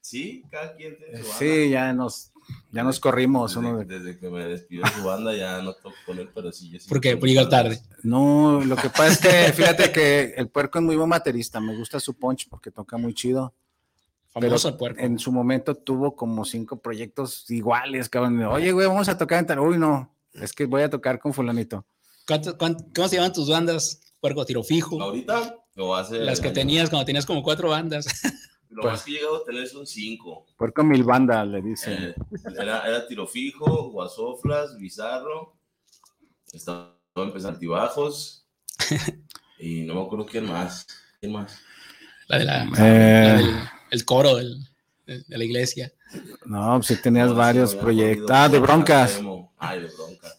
Speaker 6: Sí, cada quien tiene su banda.
Speaker 7: Sí, ya nos, ya nos corrimos.
Speaker 6: Desde,
Speaker 7: Uno de-
Speaker 6: desde que me despidió de su banda ya no toco con él, pero sí. yo sí
Speaker 5: Porque
Speaker 6: toco
Speaker 5: llega
Speaker 6: con él.
Speaker 5: tarde.
Speaker 7: No, lo que pasa es que fíjate que el puerco es muy buen baterista. Me gusta su punch porque toca muy chido.
Speaker 5: Famoso
Speaker 7: Pero
Speaker 5: el puerco.
Speaker 7: En su momento tuvo como cinco proyectos iguales, cabrón. Oye, güey, vamos a tocar en tal. Uy, no, es que voy a tocar con fulanito.
Speaker 5: ¿Cuánto- cuánto- ¿Cómo se llaman tus bandas? Puerco Tiro Fijo.
Speaker 6: ¿Ahorita? O hace
Speaker 5: Las que tenías cuando tenías como cuatro bandas.
Speaker 6: Lo
Speaker 7: Pues-
Speaker 6: más que he llegado a tener son cinco.
Speaker 7: Puerco mil bandas, le dice.
Speaker 6: Eh, era, era tiro fijo, guasoflas, bizarro. Estaba empezando altibajos. Y no me acuerdo quién más. ¿Quién más?
Speaker 5: La de la,
Speaker 7: Eh.
Speaker 5: la del el coro del- de, la iglesia.
Speaker 7: No, pues sí tenías
Speaker 6: No,
Speaker 7: varios proyectos. Ah, de broncas.
Speaker 6: Ay, de broncas.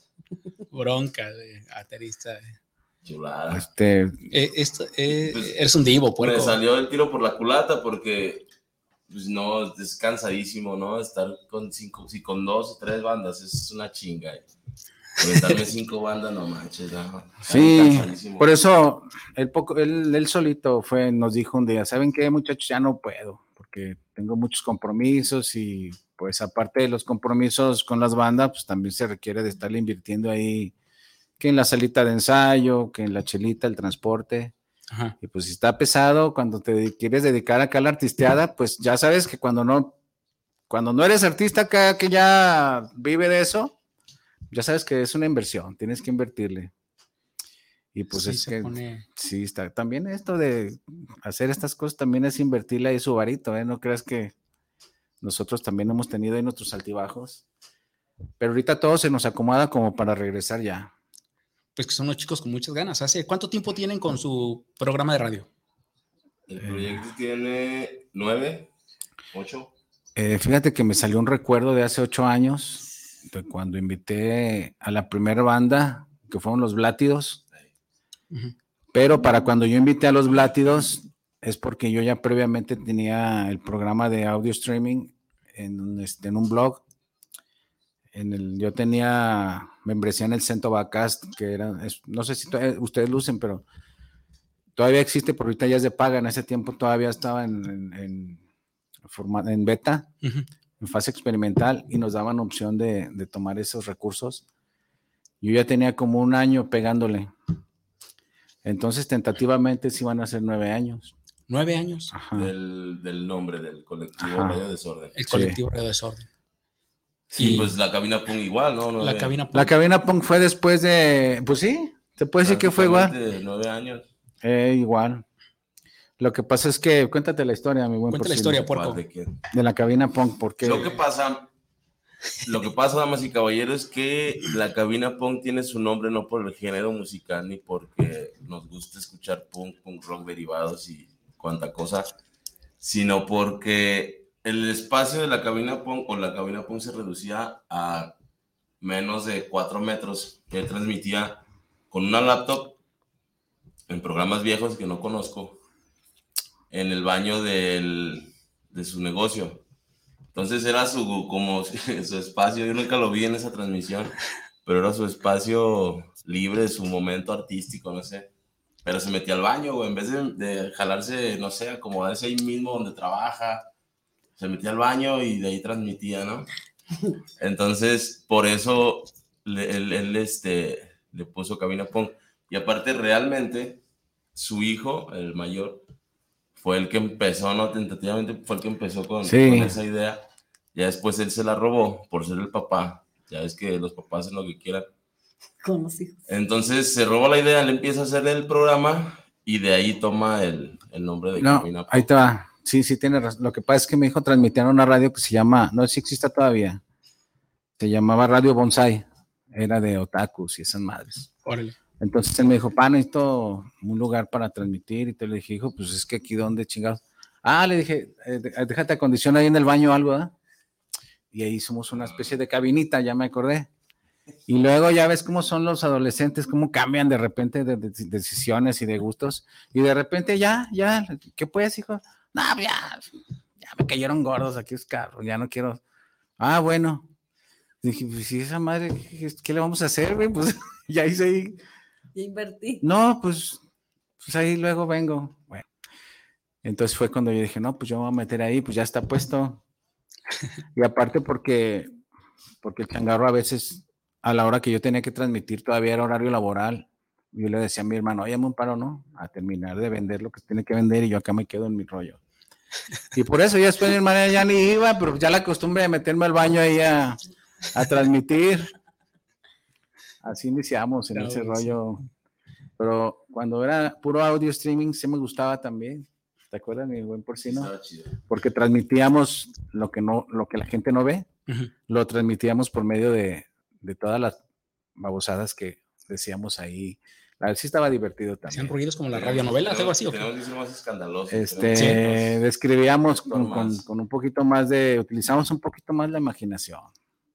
Speaker 5: Bronca, de baterista.
Speaker 6: Chulada.
Speaker 7: Este,
Speaker 5: Eh, esto, eh,
Speaker 6: Pues,
Speaker 5: eres un divo,
Speaker 6: Me
Speaker 5: puerco.
Speaker 6: salió el tiro por la culata porque, pues no, es cansadísimo, ¿no? Estar con cinco, si con dos o tres bandas es una chinga. Comentarme cinco bandas, no manches, no.
Speaker 7: Sí, por eso él, poco, él, él solito fue, nos dijo un día, ¿saben qué muchachos? Ya no puedo, porque tengo muchos compromisos y pues aparte de los compromisos con las bandas, pues también se requiere de estarle invirtiendo ahí, que en la salita de ensayo, que en la chelita, el transporte.
Speaker 5: Ajá.
Speaker 7: Y pues si está pesado, cuando te quieres dedicar acá a la artisteada, pues ya sabes que cuando no, cuando no eres artista acá que ya vive de eso, ya sabes que es una inversión, tienes que invertirle. Y pues
Speaker 5: Sí,
Speaker 7: es que
Speaker 5: pone-
Speaker 7: sí, está. También esto de hacer estas cosas también es invertirle ahí su varito, ¿eh? No creas que nosotros también hemos tenido ahí nuestros altibajos. Pero ahorita todo se nos acomoda como para regresar ya.
Speaker 5: Pues que son unos chicos con muchas ganas. ¿Hace cuánto tiempo tienen con su programa de radio?
Speaker 6: El proyecto tiene nueve, ocho.
Speaker 7: Eh, fíjate que me salió un recuerdo de hace ocho años, de cuando invité a la primera banda, que fueron los Blátidos. Pero para cuando yo invité a los Blátidos, es porque yo ya previamente tenía el programa de audio streaming en un, este, en un blog. En el, yo tenía membresía en el Centro Bacast, que era, es- no sé si ustedes lucen, pero todavía existe, pero ahorita ya es de paga. En ese tiempo todavía estaba en, en, en forma- en beta en fase experimental y nos daban opción de, de tomar esos recursos. Yo ya tenía como un año pegándole. Entonces, tentativamente sí van a ser nueve años.
Speaker 5: Nueve años.
Speaker 6: Del, del nombre del colectivo
Speaker 7: Ajá.
Speaker 6: Radio Desorden.
Speaker 5: El colectivo Radio Desorden.
Speaker 6: Sí,
Speaker 5: Y-
Speaker 6: pues la cabina Punk igual, ¿no?
Speaker 5: La cabina.
Speaker 7: La cabina punk fue después de, pues sí, se puede decir que fue igual.
Speaker 6: prácticamente Nueve años.
Speaker 7: Eh, igual. Lo que pasa es que, cuéntate la historia, mi buen
Speaker 5: Cuenta la historia,
Speaker 6: ¿Cuál
Speaker 5: puerco.
Speaker 6: de
Speaker 7: de la cabina punk, porque
Speaker 6: Lo que pasa, lo que pasa, damas y caballeros, es que la cabina punk tiene su nombre no por el género musical ni porque nos gusta escuchar punk, punk rock derivados y cuanta cosa, sino porque el espacio de la cabina punk o la cabina punk se reducía a menos de cuatro metros que transmitía con una laptop en programas viejos que no conozco en el baño del, de su negocio. Entonces era su, como su espacio, yo nunca lo vi en esa transmisión, pero era su espacio libre, su momento artístico, no sé. Pero se metía al baño, güey, en vez de, de jalarse, no sé, acomodarse ahí mismo donde trabaja, se metía al baño y de ahí transmitía, ¿no? Entonces, por eso él, él, este, le puso cabina punk. Y aparte, realmente, su hijo, el mayor, fue el que empezó, ¿no? Tentativamente fue el que empezó con,
Speaker 7: Sí.
Speaker 6: con esa idea. Ya después él se la robó por ser el papá. Ya ves que los papás hacen lo que quieran.
Speaker 4: Con los hijos.
Speaker 6: Entonces se roba la idea, le empieza a hacer el programa y de ahí toma el, el nombre de
Speaker 7: No,
Speaker 6: Cabina
Speaker 7: ahí
Speaker 6: Punk.
Speaker 7: te va. Sí, sí, tiene razón. Lo que pasa es que mi hijo transmitía una radio que se llama, no sé si existe todavía, se llamaba Radio Bonsai. Era de otakus y esas madres.
Speaker 5: Órale.
Speaker 7: Entonces él me dijo, pa, necesito un lugar para transmitir. Y te le dije, hijo, pues es que aquí donde chingados. Ah, le dije, eh, de- déjate acondicionar ahí en el baño algo, ¿verdad? Y ahí hicimos una especie de cabinita, ya me acordé. Y luego ya ves cómo son los adolescentes, cómo cambian de repente de- decisiones y de gustos. Y de repente ya, ya, ¿qué puedes, hijo? No, pues ya, ya me cayeron gordos aquí es carro, ya no quiero. Ah, bueno. Dije, pues si esa madre, ¿qué, qué le vamos a hacer, güey? Pues ya hice ahí.
Speaker 4: Ya invertí.
Speaker 7: No, pues, pues ahí luego vengo. Bueno. Entonces fue cuando yo dije, no, pues yo me voy a meter ahí, pues ya está puesto. Y aparte porque, porque el changarro a veces, a la hora que yo tenía que transmitir, todavía era horario laboral. Yo le decía a mi hermano, oye, me un paro, ¿no? A terminar de vender lo que tiene que vender y yo acá me quedo en mi rollo. Y por eso ya después mi hermana ya ni iba, pero ya la costumbre de meterme al baño ahí a, a transmitir. Así iniciamos en
Speaker 5: Claro,
Speaker 7: ese
Speaker 5: sí.
Speaker 7: rollo. Pero cuando era puro audio streaming, sí me gustaba también. ¿Te acuerdas, mi buen porcino? Porque transmitíamos lo que no, lo que la gente no ve, lo transmitíamos por medio de, de todas las babosadas que decíamos ahí. La verdad sí estaba divertido
Speaker 5: Hacían
Speaker 7: también.
Speaker 5: ruidos como la
Speaker 6: Tenemos-
Speaker 5: radionovela, algo así. ¿o?
Speaker 6: Tenemos más escandalosos.
Speaker 7: Este,
Speaker 6: tenemos-
Speaker 7: describíamos con, con- con un poquito más de, utilizamos un poquito más la imaginación.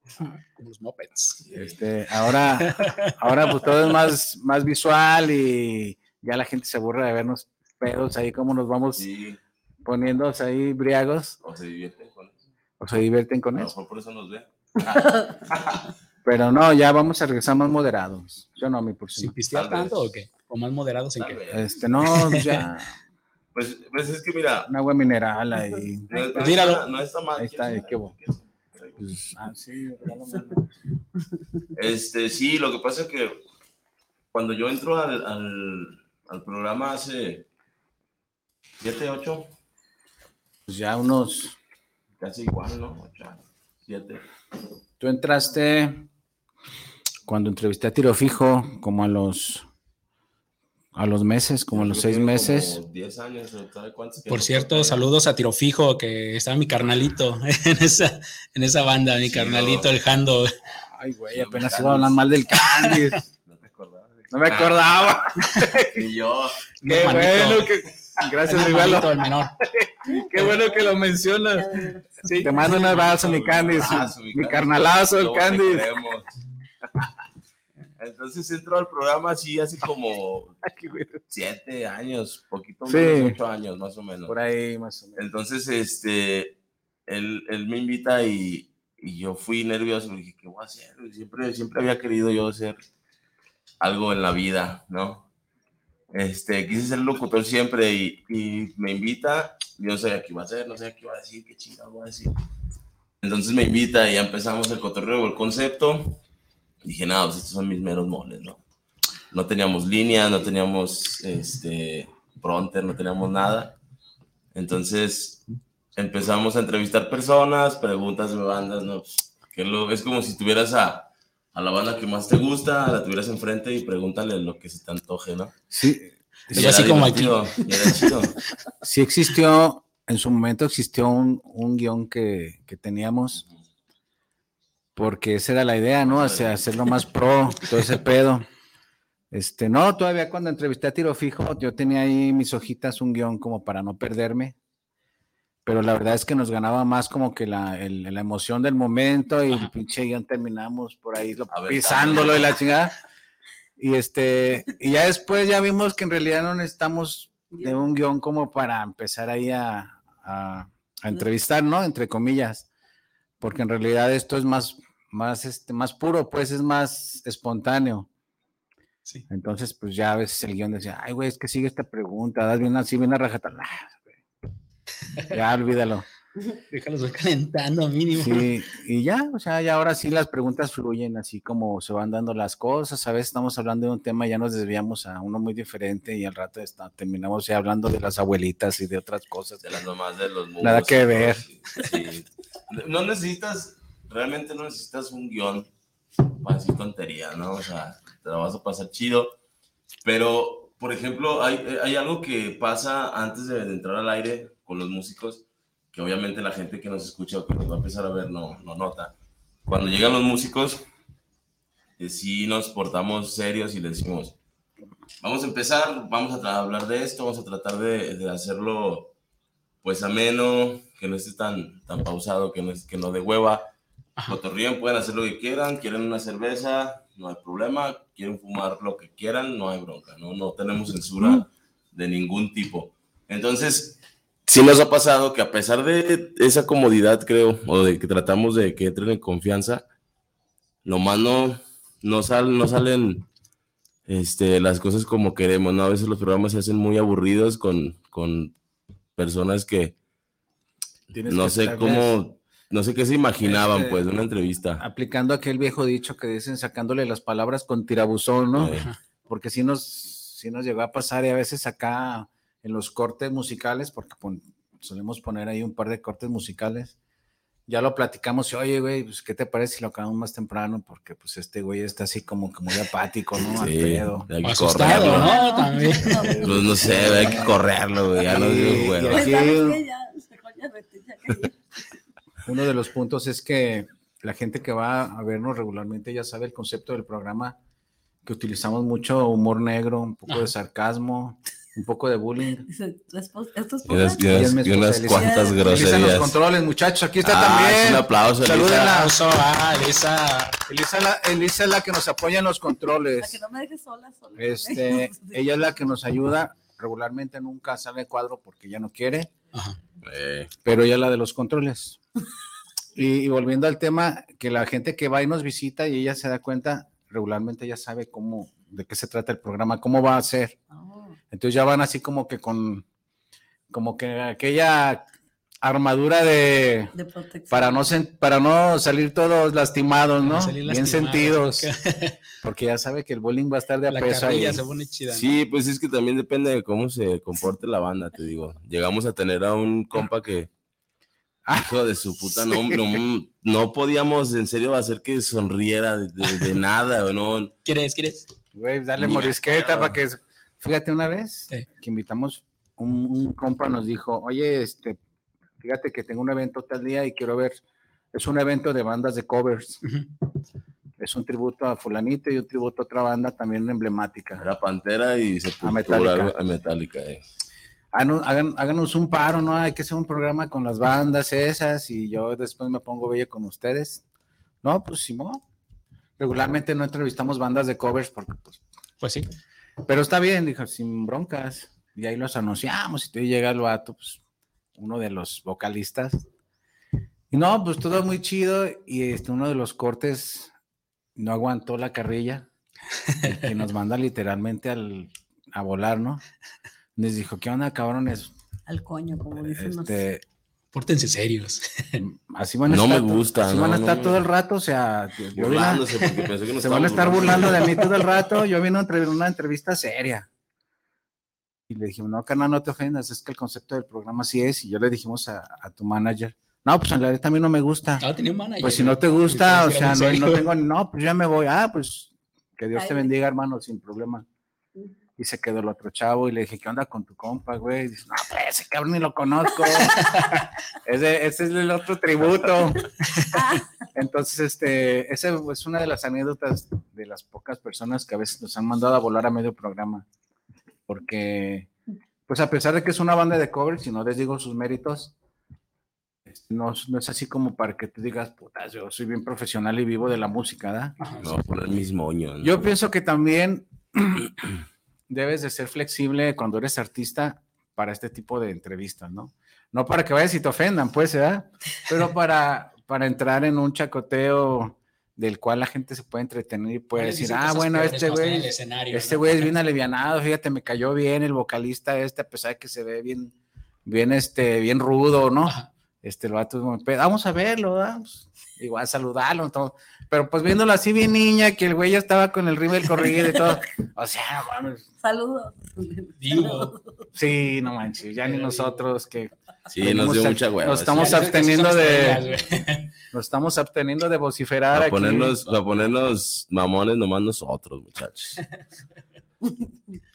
Speaker 5: Como los mopeds.
Speaker 7: Este, ahora, ahora pues todo es más, más visual y ya la gente se aburre de vernos pedos ahí como nos vamos
Speaker 6: Sí,
Speaker 7: poniendo ahí briagos
Speaker 6: o se divierten con eso.
Speaker 7: o se divierten con
Speaker 6: A lo
Speaker 7: eso.
Speaker 6: mejor por eso nos ven.
Speaker 7: Pero no, ya vamos a regresar más moderados. Yo no, mi por
Speaker 5: ¿Sin pistear tanto o qué? ¿O más moderados en qué?
Speaker 7: Este, no, ya.
Speaker 6: Pues, pues es que mira,
Speaker 7: Un agua mineral ahí.
Speaker 6: no, no
Speaker 5: Míralo.
Speaker 6: está, no está mal.
Speaker 7: Ahí está,
Speaker 6: ¿Quieres
Speaker 7: qué
Speaker 6: una? ¿Quieres?
Speaker 7: Pues, ah, sí.
Speaker 6: Este, sí, lo que pasa es que cuando yo entro al, al, al programa hace 7, 8,
Speaker 7: Pues ya unos.
Speaker 6: casi igual, ¿no? 8, 7.
Speaker 7: Tú entraste cuando entrevisté a Tiro Fijo, como a los. A los meses, como a los seis meses.
Speaker 6: 10 años,
Speaker 5: Por cierto, saludos a Tiro Fijo, que estaba mi carnalito en esa, en esa banda, mi
Speaker 6: Sí,
Speaker 5: carnalito,
Speaker 6: no.
Speaker 5: el Jando.
Speaker 7: Ay, güey,
Speaker 6: Sí,
Speaker 7: apenas
Speaker 6: Candice.
Speaker 7: iba a hablar mal del Candice.
Speaker 6: No te acordabas. de-
Speaker 7: No me acordaba.
Speaker 6: Y yo,
Speaker 7: Qué bueno que. Gracias,
Speaker 5: hermanito, el menor.
Speaker 7: Qué bueno que lo mencionas. Te mando un abrazo, mi Candice.
Speaker 6: abrazo,
Speaker 7: Mi carnalazo, el
Speaker 6: ¿Cómo te
Speaker 7: Candice.
Speaker 6: queremos? Entonces entro al programa así hace como siete años, poquito
Speaker 7: Sí.
Speaker 6: menos, ocho años más o menos.
Speaker 7: Por ahí, más o menos.
Speaker 6: Entonces, este, él, él me invita y, y yo fui nervioso, dije, ¿qué voy a hacer? Siempre, siempre había querido yo hacer algo en la vida, ¿no? Este, quise ser locutor siempre y, y me invita, yo no sabía qué iba a hacer, no sabía qué iba a decir, qué chingado voy a decir. Entonces me invita y ya empezamos el cotorreo, el concepto. Dije, nada, pues estos son mis meros moles, ¿no? No teníamos línea, no teníamos, este, pronter, no teníamos nada. Entonces empezamos a entrevistar personas, preguntas de bandas, ¿no? Que lo, es como si tuvieras a, a la banda que más te gusta, la tuvieras enfrente y pregúntale lo que se te antoje, ¿no?
Speaker 7: Sí,
Speaker 5: Y así como aquí.
Speaker 7: sí existió, en su momento existió un, un guion que, que teníamos, porque esa era la idea, ¿no? Hacia hacerlo más pro, todo ese pedo. Este, no, todavía cuando entrevisté a Tiro Fijo, yo tenía ahí mis hojitas, un guion como para no perderme, pero la verdad es que nos ganaba más como que la, el- la emoción del momento y el pinche guion terminamos por ahí lo-
Speaker 6: A ver,
Speaker 7: pisándolo y la chingada. Y este, y ya después ya vimos que en realidad no necesitamos de un guion como para empezar ahí a, a- a entrevistar, ¿no? Entre comillas, porque en realidad esto es más, más, este, más puro, pues es más espontáneo.
Speaker 5: Sí.
Speaker 7: Entonces, pues ya a veces el guion decía, ay, güey, es que sigue esta pregunta, das bien así, bien a rajata. Nah, güey. Ya olvídalo.
Speaker 5: Déjalos voy calentando mínimo.
Speaker 7: Sí, y ya, o sea, ya ahora sí las preguntas fluyen así como se van dando las cosas. A veces estamos hablando de un tema y ya nos desviamos a uno muy diferente y al rato está, terminamos ya hablando de las abuelitas y de otras cosas.
Speaker 6: de las mamás de los
Speaker 7: Nada
Speaker 6: músicos,
Speaker 7: que ver.
Speaker 6: sí. No necesitas, realmente no necesitas un guion para decir tontería, ¿no? O sea, te la vas a pasar chido. Pero, por ejemplo, hay, hay algo que pasa antes de, de entrar al aire con los músicos, que obviamente la gente que nos escucha o que nos va a empezar a ver no, no nota. Cuando llegan los músicos, eh, sí nos portamos serios y les decimos, vamos a empezar, vamos a hablar de esto, vamos a tratar de, de hacerlo pues ameno, que no esté tan, tan pausado, que no, es, que no de hueva. Cotorríen, pueden hacer lo que quieran, quieren una cerveza, no hay problema, quieren fumar lo que quieran, no hay bronca, no, no tenemos censura de ningún tipo. Entonces, sí nos ha pasado que a pesar de esa comodidad, creo, o de que tratamos de que entren en confianza, nomás no, no, sal, no salen este, las cosas como queremos, ¿no? A veces los programas se hacen muy aburridos con, con personas que
Speaker 7: Tienes
Speaker 6: no
Speaker 7: que
Speaker 6: sé cómo, no sé qué se imaginaban,
Speaker 7: Este,
Speaker 6: pues, de una entrevista.
Speaker 7: aplicando aquel viejo dicho que dicen sacándole las palabras con tirabuzón, ¿no?
Speaker 6: Eh,
Speaker 7: Porque sí nos, sí nos llegó a pasar y a veces acá en los cortes musicales, porque pon- solemos poner ahí un par de cortes musicales, ya lo platicamos y oye, güey, pues, ¿qué te parece si lo acabamos más temprano? Porque pues este güey está así como que muy apático, ¿no?
Speaker 6: Sí, hay que
Speaker 5: Asustado,
Speaker 6: correrlo.
Speaker 5: ¿no? También.
Speaker 6: Pues no sé, hay que correrlo, güey, ya no
Speaker 7: Sí,
Speaker 6: digo, güey.
Speaker 7: Uno de los puntos es que la gente que va a vernos regularmente ya sabe el concepto del programa, que utilizamos mucho humor negro, un poco de sarcasmo, un poco de bullying.
Speaker 4: Dice, ¿tu esposa- ¿es
Speaker 6: Y unas, cuantas
Speaker 4: Elisa.
Speaker 7: Elisa los
Speaker 6: groserías.
Speaker 7: controles, muchachos, aquí está
Speaker 6: Ah,
Speaker 7: también.
Speaker 6: es un aplauso, Elisa.
Speaker 7: Salúdenla.
Speaker 5: Aplauso a Elisa.
Speaker 7: Elisa, la- Elisa es la que nos apoya en los
Speaker 4: Para
Speaker 7: controles.
Speaker 4: que no me dejes sola, sola.
Speaker 7: Este, ella es la que nos ayuda. Regularmente nunca sale cuadro porque ella no quiere,
Speaker 5: Ajá.
Speaker 6: Eh,
Speaker 7: pero ella es la de los controles. Y, y volviendo al tema, que la gente que va y nos visita y ella se da cuenta, regularmente ya sabe cómo, de qué se trata el programa, cómo va a ser.
Speaker 4: Oh,
Speaker 7: Entonces ya van así como que con, como que aquella armadura de,
Speaker 4: de protección.
Speaker 7: para no, sen- para no salir todos lastimados, ¿no? Bien sentidos, porque ya sabe que el bowling va a estar de a
Speaker 5: La
Speaker 7: peso ahí.
Speaker 5: carrilla se pone chida. ¿no?
Speaker 6: Sí, pues es que también depende de cómo se comporte la banda, te digo. Llegamos a tener a un compa que,
Speaker 7: Ah,
Speaker 6: hijo de su puta, no, no, no podíamos en serio hacer que sonriera de, de- de nada, o no.
Speaker 5: ¿Quieres, quieres?
Speaker 7: Güey, dale morisqueta para que. Fíjate, una vez
Speaker 5: Sí.
Speaker 7: que invitamos, un, un compa nos dijo, oye, este, fíjate que tengo un evento tal día y quiero ver. Es un evento de bandas de covers. Es un tributo a Fulanito y un tributo a otra banda también emblemática.
Speaker 6: Era Pantera y se
Speaker 7: Metallica.
Speaker 6: a Metallica. eh.
Speaker 7: Hagan- háganos un paro, ¿no? Hay que hacer un programa con las bandas esas y yo después me pongo bello con ustedes. No, pues Simón. Regularmente no entrevistamos bandas de covers porque, pues,
Speaker 5: Pues sí.
Speaker 7: pero está bien, dijo, sin broncas. Y ahí los anunciamos y te llega el vato, pues, uno de los vocalistas. Y no, pues todo muy chido y este, uno de los cortes no aguantó la carrilla y nos manda literalmente al, a volar, ¿no? Les dijo, ¿qué onda, cabrones?
Speaker 4: Al coño, como dicen los-
Speaker 7: Este,
Speaker 5: Pórtense serios.
Speaker 7: así van a
Speaker 6: No
Speaker 7: estar,
Speaker 6: me gusta,
Speaker 7: así
Speaker 6: no,
Speaker 7: van a
Speaker 6: no
Speaker 7: estar todo el rato, o sea, yo vine a-
Speaker 6: Burlándose porque pensé que
Speaker 7: se van a estar burlando de mí todo el rato. Yo vine a una entrevista seria. Y le dijimos, no, carnal, no te ofendas, es que el concepto del programa así es. Y yo le dijimos a, a tu manager, no, pues en realidad también no me gusta.
Speaker 5: Ah, tenía un manager.
Speaker 7: Pues si no te gusta, o sea, no, no tengo, no, pues ya me voy. Ah, pues que Dios te bendiga, hermano, sin problema. Y se quedó el otro chavo y le dije, ¿qué onda con tu compa, güey? Y dice, no, pues ese cabrón ni lo conozco. ese, ese es el otro tributo. Entonces, este, esa es una de las anécdotas de las pocas personas que a veces nos han mandado a volar a medio programa. Porque, pues a pesar de que es una banda de covers, y no les digo sus méritos, este, no, es- no es así como para que tú digas, putas, yo soy bien profesional y vivo de la música, ¿verdad?
Speaker 6: Me voy a poner mis moños. ¿no?
Speaker 7: Yo pienso que también debes de ser flexible cuando eres artista para este tipo de entrevistas, ¿no? No para que vayas y te ofendan, pues, ¿verdad? Pero para, para entrar en un chacoteo del cual la gente se puede entretener y puede decir, ah, bueno, este güey, este
Speaker 5: ¿no?
Speaker 7: güey es bien alivianado, fíjate, me cayó bien el vocalista este, a pesar de que se ve bien, bien, este, bien rudo, ¿no?
Speaker 5: Ajá.
Speaker 7: Este, el vato es muy pe- vamos a verlo, ¿verdad? Pues, igual saludarlo, todo. pero pues viéndolo así bien niña, que el güey ya estaba con el ritmo del corrido y todo, o sea, mames,
Speaker 4: Saludos.
Speaker 5: Digo,
Speaker 7: sí, no manches, ya ni nosotros que
Speaker 6: Sí, nos dio mucha hueva.
Speaker 7: nos estamos absteniendo de- nos estamos absteniendo de vociferar aquí.
Speaker 6: ponernos, para ponernos mamones nomás nosotros, muchachos.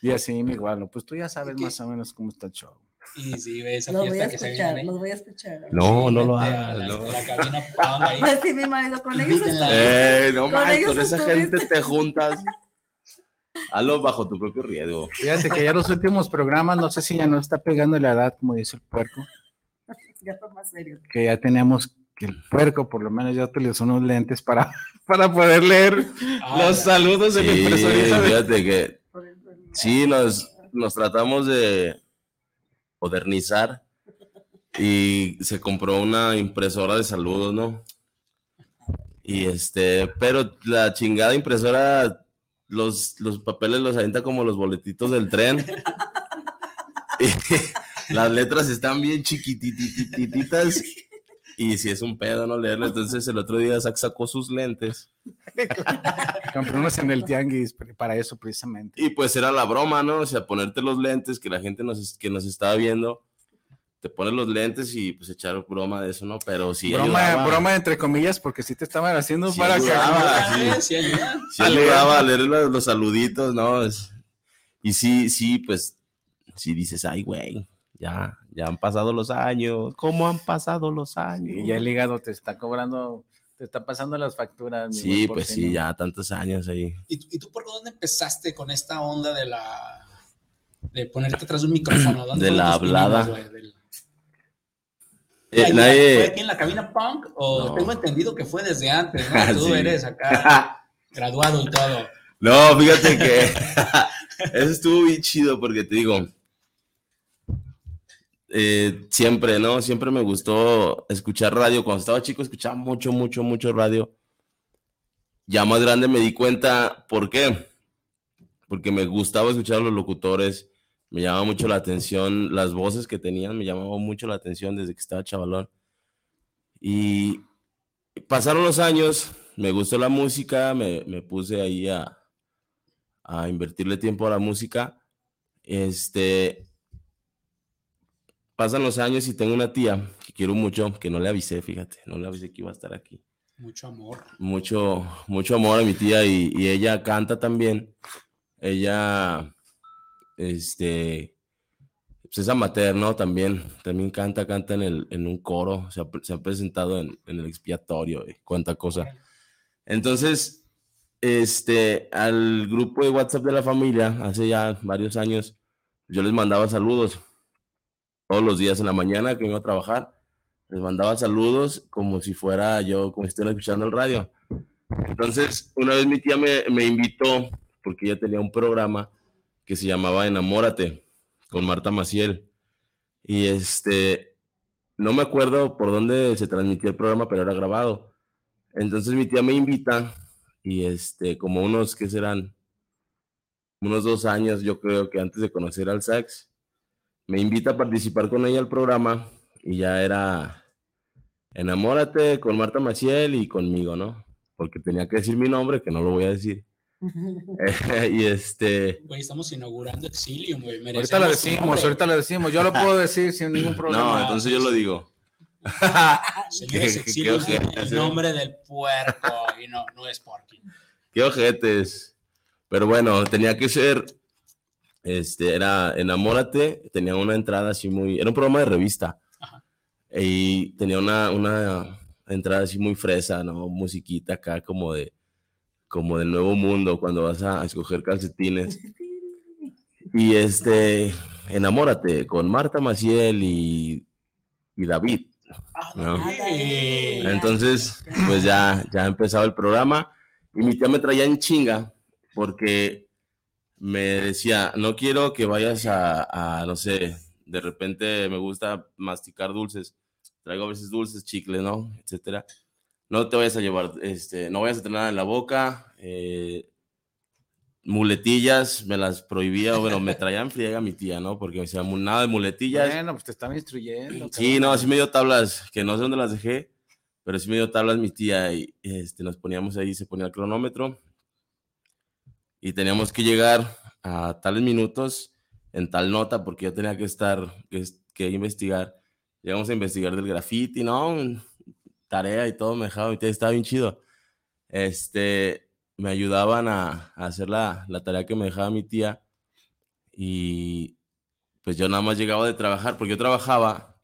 Speaker 7: Y así, mi igual, pues tú ya sabes más o menos cómo está el show.
Speaker 5: Y sí, güey, esa
Speaker 4: Los voy
Speaker 5: fiesta que se
Speaker 4: escuchar,
Speaker 5: viene.
Speaker 4: los voy a escuchar.
Speaker 6: No, no lo hagas.
Speaker 5: la-
Speaker 6: no.
Speaker 5: a La cabina Pound ahí.
Speaker 4: Pues sí, mi marido, con ellos
Speaker 6: Eh, no
Speaker 4: Con
Speaker 6: con esa gente te juntas. Hazlo bajo tu propio riesgo.
Speaker 7: Fíjate que ya los últimos programas, no sé si ya no está pegando la edad, como dice el puerco,
Speaker 4: Ya son más serios.
Speaker 7: que ya teníamos que el puerco por lo menos ya utilizó unos lentes para, para poder leer
Speaker 5: Ah,
Speaker 7: los saludos de
Speaker 6: Sí,
Speaker 7: impresora.
Speaker 6: fíjate que sí, nos, nos tratamos de modernizar y se compró una impresora de saludos, ¿no? Y este, pero la chingada impresora, los, los papeles los avienta como los boletitos del tren. Y las letras están bien chiquitititas y si es un pedo no leerlo. Entonces el otro día Zach sacó sus lentes
Speaker 7: Compré unos en el tianguis para eso precisamente.
Speaker 6: Y pues era la broma, ¿no? O sea, ponerte los lentes, que la gente nos, que nos estaba viendo, te pones los lentes y pues echar broma de eso, ¿no? Pero sí
Speaker 7: broma,
Speaker 6: ayudaba,
Speaker 7: broma entre comillas, porque sí te estaban haciendo
Speaker 6: Sí
Speaker 7: para
Speaker 6: ayudaba.
Speaker 7: que...
Speaker 5: Sí, ayuda.
Speaker 6: sí ayudaba a leer los, los saluditos, ¿no? Es- y sí, sí, pues, sí dices, ay, güey, ya, ya han pasado los años, ¿cómo han pasado los años?
Speaker 7: Y ya el hígado te está cobrando, te está pasando las facturas.
Speaker 6: Sí, pues sí, ya tantos años ahí.
Speaker 5: ¿Y, tú- ¿Y tú por dónde empezaste con esta onda de la de ponerte atrás de un micrófono? ¿Dónde
Speaker 6: De la
Speaker 5: pininos,
Speaker 6: hablada.
Speaker 5: Del-
Speaker 6: Eh,
Speaker 5: ¿Fue aquí en la cabina punk? O
Speaker 6: No.
Speaker 5: tengo entendido que fue desde antes, ¿no? Tú
Speaker 6: Sí.
Speaker 5: eres acá graduado y todo.
Speaker 6: No, fíjate que eso estuvo bien chido porque te digo, eh, siempre, ¿no? Siempre me gustó escuchar radio. Cuando estaba chico escuchaba mucho, mucho, mucho radio. Ya más grande me di cuenta, ¿por qué? Porque me gustaba escuchar a los locutores, me llamaba mucho la atención, las voces que tenían me llamaban mucho la atención desde que estaba chavalón. Y pasaron los años, me gustó la música, me, me puse ahí a, a invertirle tiempo a la música. Este, pasan los años y tengo una tía que quiero mucho, que no le avisé, fíjate, no le avisé que iba a estar aquí.
Speaker 5: Mucho amor.
Speaker 6: Mucho, mucho amor a mi tía y, y ella canta también. Ella, este, pues es amateur, ¿no? También, también canta, canta en, el, en un coro, se ha, se ha presentado en, en, el expiatorio y cuánta cosa. Entonces, este, al grupo de WhatsApp de la familia, hace ya varios años, yo les mandaba saludos todos los días en la mañana que iba a trabajar, les mandaba saludos como si fuera yo, como si estuviera escuchando el radio. Entonces, una vez mi tía me, invitó, porque ella tenía un programa que se llamaba Enamórate, con Marta Maciel. Y este, no me acuerdo por dónde se transmitió el programa, pero era grabado. Entonces mi tía me invita y este, como unos, ¿qué serán? Unos dos años, yo creo que antes de conocer al sax, me invita a participar con ella al programa y ya era Enamórate con Marta Maciel y conmigo, ¿no? Porque tenía que decir mi nombre, que no lo voy a decir. y este.
Speaker 5: Güey, estamos inaugurando Exilium, güey.
Speaker 7: Ahorita lo decimos, ahorita lo decimos. Yo lo puedo decir sin ningún problema.
Speaker 6: No, entonces yo lo digo.
Speaker 5: Señores, Exilium es el nombre del puerco y no, no es Porky.
Speaker 6: Qué ojetes. Pero bueno, tenía que ser. Este, era Enamórate, tenía una entrada así muy. Era un programa de revista. Ajá. Y tenía una, una entrada así muy fresa, ¿no? Musiquita acá como de como del nuevo mundo cuando vas a, escoger calcetines. Y este, enamórate con Marta Maciel y, y David. ¿no? Entonces, pues ya, ya empezaba el programa y mi tía me traía en chinga porque me decía, no quiero que vayas a, a, no sé, de repente me gusta masticar dulces, traigo a veces dulces, chicles, ¿no? Etcétera no te vayas a llevar, este, no vayas a tener nada en la boca, eh, muletillas, me las prohibía, bueno, me traían friega mi tía, ¿no? Porque me decía, nada de muletillas.
Speaker 7: Bueno, pues te estaba instruyendo.
Speaker 6: Sí, no, así me dio tablas, que no sé dónde las dejé, pero sí me dio tablas mi tía y este, nos poníamos ahí, se ponía el cronómetro y teníamos que llegar a tales minutos en tal nota porque yo tenía que estar, que, que investigar. Llegamos a investigar del graffiti, ¿no? tarea y todo me dejaba, estaba bien chido. Este, me ayudaban a, a hacer la, la, tarea que me dejaba mi tía y pues yo nada más llegaba de trabajar, porque yo trabajaba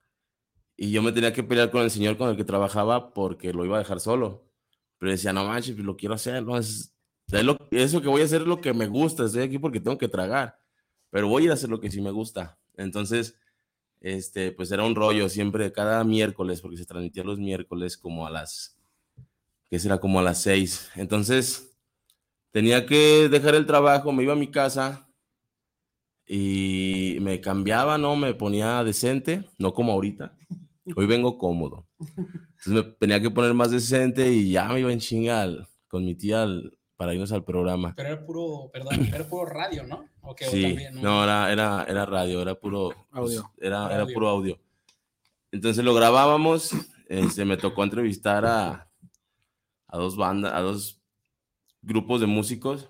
Speaker 6: y yo me tenía que pelear con el señor con el que trabajaba porque lo iba a dejar solo. Pero decía, no manches, pues lo quiero hacer, no es, es lo, eso que voy a hacer es lo que me gusta, estoy aquí porque tengo que tragar, pero voy a ir a hacer lo que sí me gusta. Entonces, este, pues era un rollo siempre, cada miércoles, porque se transmitía los miércoles como a las, que será como a las seis. Entonces, tenía que dejar el trabajo, me iba a mi casa y me cambiaba, ¿no? Me ponía decente, no como ahorita. Hoy vengo cómodo. Entonces me tenía que poner más decente y ya me iba en chinga al, con mi tía al, para irnos al programa.
Speaker 5: Pero era puro, perdón, era puro radio, ¿no? Okay,
Speaker 6: sí, también, ¿no? no, era, era, era radio, era puro
Speaker 7: audio.
Speaker 6: Pues, era, audio. era puro audio. Entonces lo grabábamos, este, me tocó entrevistar a, a dos bandas, a dos grupos de músicos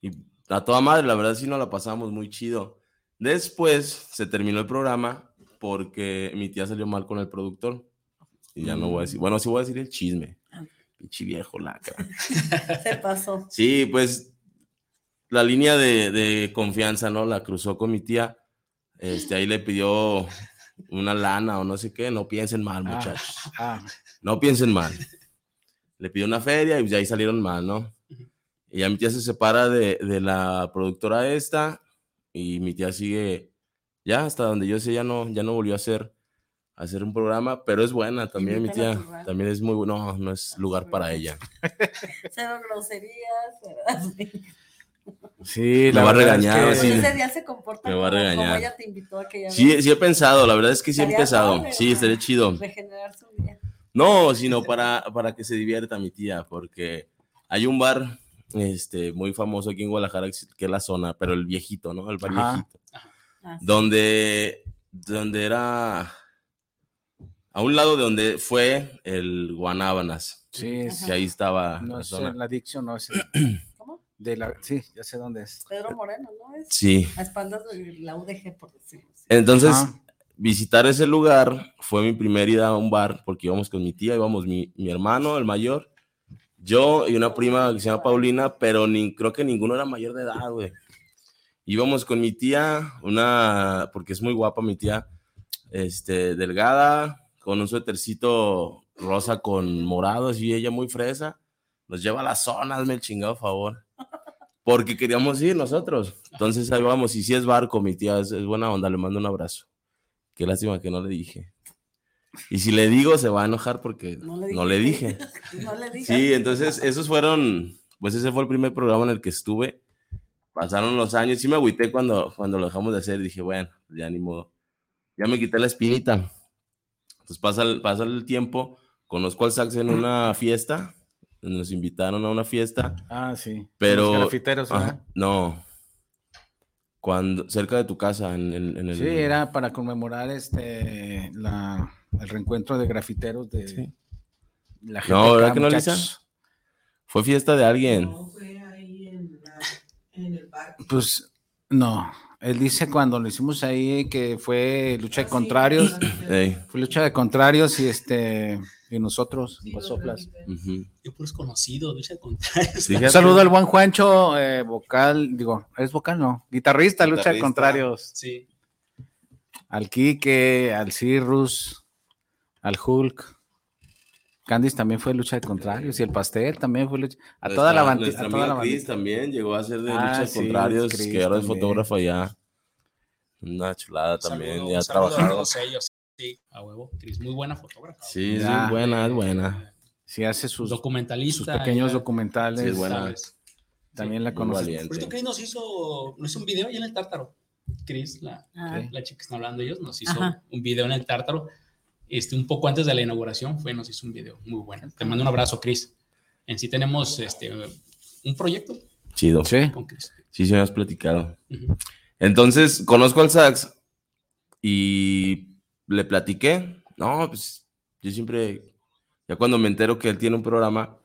Speaker 6: y a toda madre, la verdad sí nos la pasamos muy chido. Después se terminó el programa porque mi tía salió mal con el productor. Y ya no voy a decir, bueno, sí voy a decir el chisme. Pinche viejo lacra.
Speaker 4: Se pasó.
Speaker 6: Sí, pues la línea de, de, confianza, ¿no? La cruzó con mi tía. Este, ahí le pidió una lana o no sé qué. No piensen mal, muchachos. Ah, ah. No piensen mal. Le pidió una feria y de ahí salieron mal, ¿no? Y ya mi tía se separa de, de, la productora esta y mi tía sigue ya hasta donde yo sé, ya no, ya no volvió a hacer hacer un programa, pero es buena también, mi tía, también es muy bueno, no, no es lugar para ella.
Speaker 4: Cero groserías, ¿verdad?
Speaker 7: Sí,
Speaker 6: Me
Speaker 7: la
Speaker 6: va a
Speaker 7: verdad es
Speaker 6: regañar,
Speaker 7: que-
Speaker 6: así de-
Speaker 4: Ese día se comporta
Speaker 6: Me va a regañar.
Speaker 4: como ella te invitó aquella
Speaker 6: Sí,
Speaker 4: vez.
Speaker 6: sí he pensado, la verdad es que sí he
Speaker 4: padre,
Speaker 6: Sí,
Speaker 4: ¿no?
Speaker 6: estaría chido.
Speaker 4: Regenerar su vida.
Speaker 6: No, sino para, para que se divierta mi tía, porque hay un bar este, muy famoso aquí en Guadalajara, que es la zona, pero el viejito, ¿no? El bar
Speaker 7: Ajá.
Speaker 6: viejito.
Speaker 4: Ah, sí.
Speaker 6: Donde, donde era a un lado de donde fue el Guanábanas,
Speaker 7: Sí,
Speaker 6: que ahí estaba
Speaker 7: no
Speaker 6: la
Speaker 7: es
Speaker 6: zona.
Speaker 7: la adicción, no es
Speaker 4: ¿Cómo?
Speaker 7: de la, sí, ya sé dónde es.
Speaker 4: Pedro Moreno, ¿no? Es
Speaker 6: Sí.
Speaker 4: a espaldas de la UDG, por decirlo así.
Speaker 6: Entonces,
Speaker 7: Ajá.
Speaker 6: visitar ese lugar fue mi primera ida a un bar, porque íbamos con mi tía, íbamos mi, mi hermano, el mayor, yo y una prima que se llama Paulina, pero ni, creo que ninguno era mayor de edad, güey. Íbamos con mi tía, una, porque es muy guapa mi tía, este, delgada, con un suétercito rosa con morados y ella muy fresa. Nos lleva a la zona, hazme el chingado favor. Porque queríamos ir nosotros. Entonces ahí vamos. Y si es barco, mi tía es, es buena onda, le mando un abrazo. Qué lástima que no le dije. Y si le digo, se va a enojar porque
Speaker 4: No le
Speaker 6: no le dije.
Speaker 4: no le dije.
Speaker 6: Sí, entonces esos fueron, pues ese fue el primer programa en el que estuve. Pasaron los años, sí me agüité cuando, cuando lo dejamos de hacer. Dije, bueno, ya ni modo. Ya me quité la espinita. Entonces pasa el, pasa el tiempo, conozco al sax en una fiesta, nos invitaron a una fiesta,
Speaker 7: Ah, sí.
Speaker 6: pero...
Speaker 7: Los grafiteros,
Speaker 6: Ajá,
Speaker 7: ¿verdad?
Speaker 6: no, cuando, cerca de tu casa, en, en- en el...
Speaker 7: Sí, era para conmemorar este la, el reencuentro de grafiteros de
Speaker 6: Sí.
Speaker 7: la
Speaker 6: No, ¿verdad
Speaker 7: GPK,
Speaker 6: que no. Lisa? Fue fiesta de alguien.
Speaker 7: Pues no, él dice cuando lo hicimos ahí que fue lucha de contrarios, fue lucha de contrarios y este y nosotros, Guasoplas.
Speaker 6: ujú.
Speaker 5: Yo puros conocidos, lucha de contrarios.
Speaker 7: Un saludo al buen Juancho, eh, vocal, digo, ¿es vocal? No, guitarrista, lucha de contrarios.
Speaker 5: Sí.
Speaker 7: Al Quique, al Cirrus, al Hulk. Candice también fue lucha de contrarios y el pastel también fue lucha. A toda la
Speaker 6: Nuestra-
Speaker 7: banda.
Speaker 6: Nuestra
Speaker 7: A toda la
Speaker 6: amiga Cris
Speaker 7: bandita.
Speaker 6: también llegó a ser de
Speaker 7: Ah,
Speaker 6: lucha de
Speaker 7: sí,
Speaker 6: contrarios,
Speaker 7: Cris
Speaker 6: que ahora es fotógrafo allá. Una chulada también,
Speaker 5: Saludo-
Speaker 6: ya
Speaker 5: ellos. Sí, a huevo. Cris, muy buena fotógrafa.
Speaker 6: Sí, sí,
Speaker 7: Ya.
Speaker 6: buena, es buena.
Speaker 7: Sí, hace sus,
Speaker 5: Documentalista.
Speaker 7: sus pequeños
Speaker 5: ya,
Speaker 7: documentales.
Speaker 6: Sí, es buena.
Speaker 5: ¿sabes?
Speaker 7: También la conoces.
Speaker 6: valiente.
Speaker 5: Por Cris nos hizo, nos hizo un video allá en el Tártaro. Cris, la,
Speaker 4: Ah,
Speaker 5: la chica que están hablando ellos, nos hizo
Speaker 4: Ajá.
Speaker 5: un video en el Tártaro. Este, un poco antes de la inauguración fue, nos hizo un video muy bueno. Te mando un abrazo, Cris. En sí tenemos este, un proyecto
Speaker 6: Chido.
Speaker 7: Sí.
Speaker 5: con Cris.
Speaker 6: Sí, sí me has platicado.
Speaker 5: Ujú.
Speaker 6: Entonces, conozco al sax y le platiqué. No, pues yo siempre, ya cuando me entero que él tiene un programa,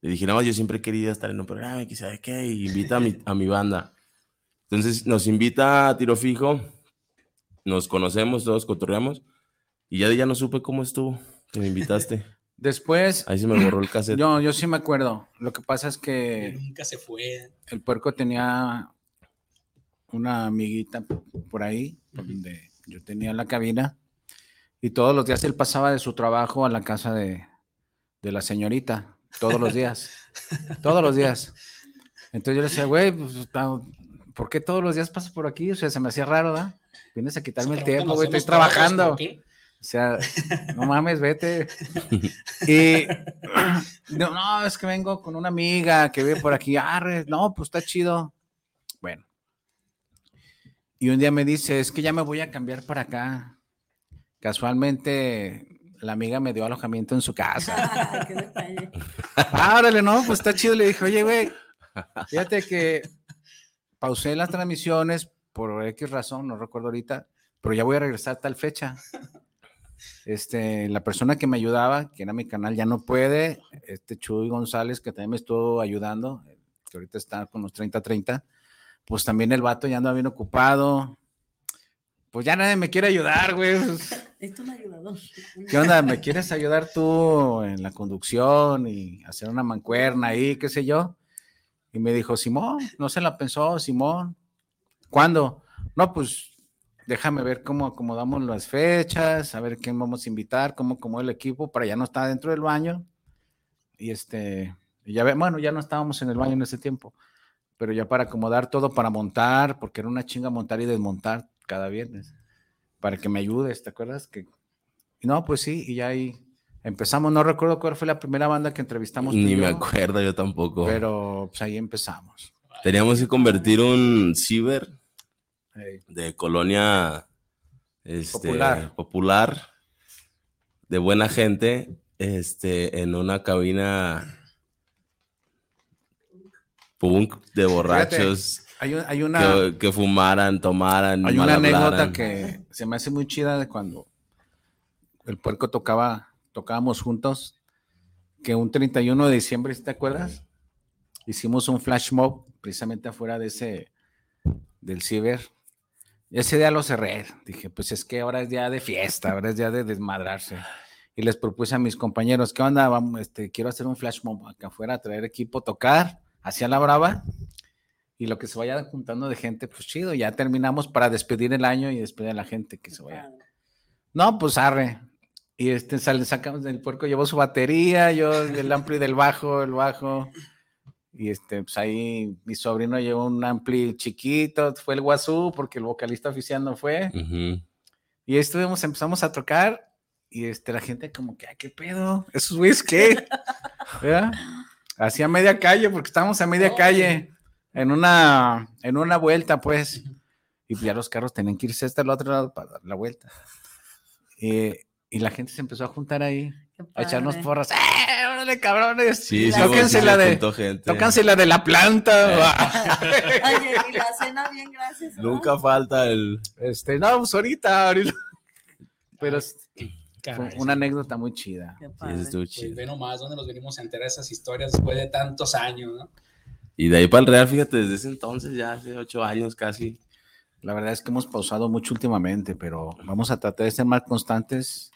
Speaker 6: le dije, no, yo siempre he querido estar en un programa y que sabe qué, y invita a mi, a mi banda. Entonces nos invita a tiro fijo, nos conocemos, todos cotorreamos, y ya de ya no supe cómo estuvo, que me invitaste.
Speaker 7: Después,
Speaker 6: Ahí se me borró el cassette.
Speaker 7: yo, yo sí me acuerdo. Lo que pasa es
Speaker 5: Que
Speaker 7: que
Speaker 5: nunca se fue.
Speaker 7: el puerco tenía una amiguita por ahí, por donde yo tenía la cabina, y todos los días él pasaba de su trabajo a la casa de, de la señorita, todos los días, todos los días. Entonces yo le decía, güey, pues, ¿por qué todos los días pasas por aquí? O sea, se me hacía raro, ¿verdad? Vienes a quitarme el tiempo, güey, estoy trabajando.
Speaker 5: ¿por qué?
Speaker 7: O sea, no mames, vete. Y no, no, es que vengo con una amiga que vive por aquí. Arre, no, pues está chido. Bueno. Y un día me dice, es que ya me voy a cambiar para acá. Casualmente, la amiga me dio alojamiento en su casa.
Speaker 4: qué detalle.
Speaker 7: Órale, no, pues está chido. Le dije, oye, güey, fíjate que pausé las transmisiones por X razón, no recuerdo ahorita, pero ya voy a regresar a tal fecha. Este, la persona que me ayudaba, que era mi canal, ya no puede. Este Chuy González, que también me estuvo ayudando, que ahorita está con los 30-30, pues también el vato ya anda bien ocupado. Pues ya nadie me quiere ayudar, güey.
Speaker 4: Es un ayudador.
Speaker 7: ¿Qué onda? ¿Me quieres ayudar tú en la conducción y hacer una mancuerna ahí, qué sé yo? Y me dijo, Simón, no se la pensó, Simón. ¿Cuándo? No, pues déjame ver cómo acomodamos las fechas, a ver quién vamos a invitar, cómo como el equipo para ya no estar dentro del baño. Y este, ya ve, bueno, ya no estábamos en el baño en ese tiempo, pero ya para acomodar todo, para montar, porque era una chinga montar y desmontar cada viernes, para que me ayudes, ¿te acuerdas? Que no, pues sí, y ya ahí empezamos. No recuerdo cuál fue la primera banda que entrevistamos.
Speaker 6: Ni me
Speaker 7: yo,
Speaker 6: acuerdo yo tampoco.
Speaker 7: Pero pues ahí empezamos.
Speaker 6: Teníamos que convertir un ciber De colonia este,
Speaker 7: Popular.
Speaker 6: popular, de buena gente, este, en una cabina punk de borrachos
Speaker 7: Hay, un- hay una,
Speaker 6: que, que fumaran, tomaran,
Speaker 7: hay una anécdota que se me hace muy chida de cuando el puerco tocaba, tocábamos juntos, que un 31 de diciembre, ¿sí ¿te acuerdas? Hicimos un flash mob precisamente afuera de ese, del ciber. Ese día lo cerré. Dije, pues es que ahora es día de fiesta, ahora es día de desmadrarse. Y les propuse a mis compañeros, ¿qué onda? Vamos, este, quiero hacer un flash mob acá afuera, traer equipo, tocar, hacia la brava. Y lo que se vaya juntando de gente, pues chido, ya terminamos para despedir el año y despedir a la gente que se vaya. No, pues arre. Y este sale, sacamos del puerco, llevó su batería, yo el ampli del bajo, el bajo. Y este, pues ahí mi sobrino llevó un ampli chiquito, fue el guazú, porque el vocalista oficial no fue.
Speaker 6: Ujú.
Speaker 7: Y ahí estuvimos, empezamos a tocar, y este, la gente como que, "Ay, ¿qué pedo? ¿Esos güeyes qué? Hacia media calle, porque estábamos a media calle, en una, en una vuelta, pues. Y pues ya los carros tenían que irse hasta el otro lado para dar la vuelta. Eh, y la gente se empezó a juntar ahí, a echarnos porras. ¡Eh, órale, cabrones!
Speaker 6: Sí, sí,
Speaker 7: tóquense
Speaker 6: sí,
Speaker 7: la de, tóquense la de la planta.
Speaker 4: Oye, y la cena bien, gracias. ¿no?
Speaker 6: Nunca falta el...
Speaker 7: Este, no, pues ahorita, ahorita. Pero es-
Speaker 5: Caray,
Speaker 7: una anécdota muy chida.
Speaker 4: Qué
Speaker 6: Sí,
Speaker 4: padre.
Speaker 6: estuvo
Speaker 5: Pues
Speaker 6: chido.
Speaker 5: ve nomás dónde nos venimos a enterar esas historias después de tantos años, ¿no?
Speaker 6: Y de ahí para el Real, fíjate, desde ese entonces, ya hace ocho años casi.
Speaker 7: La verdad es que hemos pausado mucho últimamente, pero vamos a tratar de ser más constantes,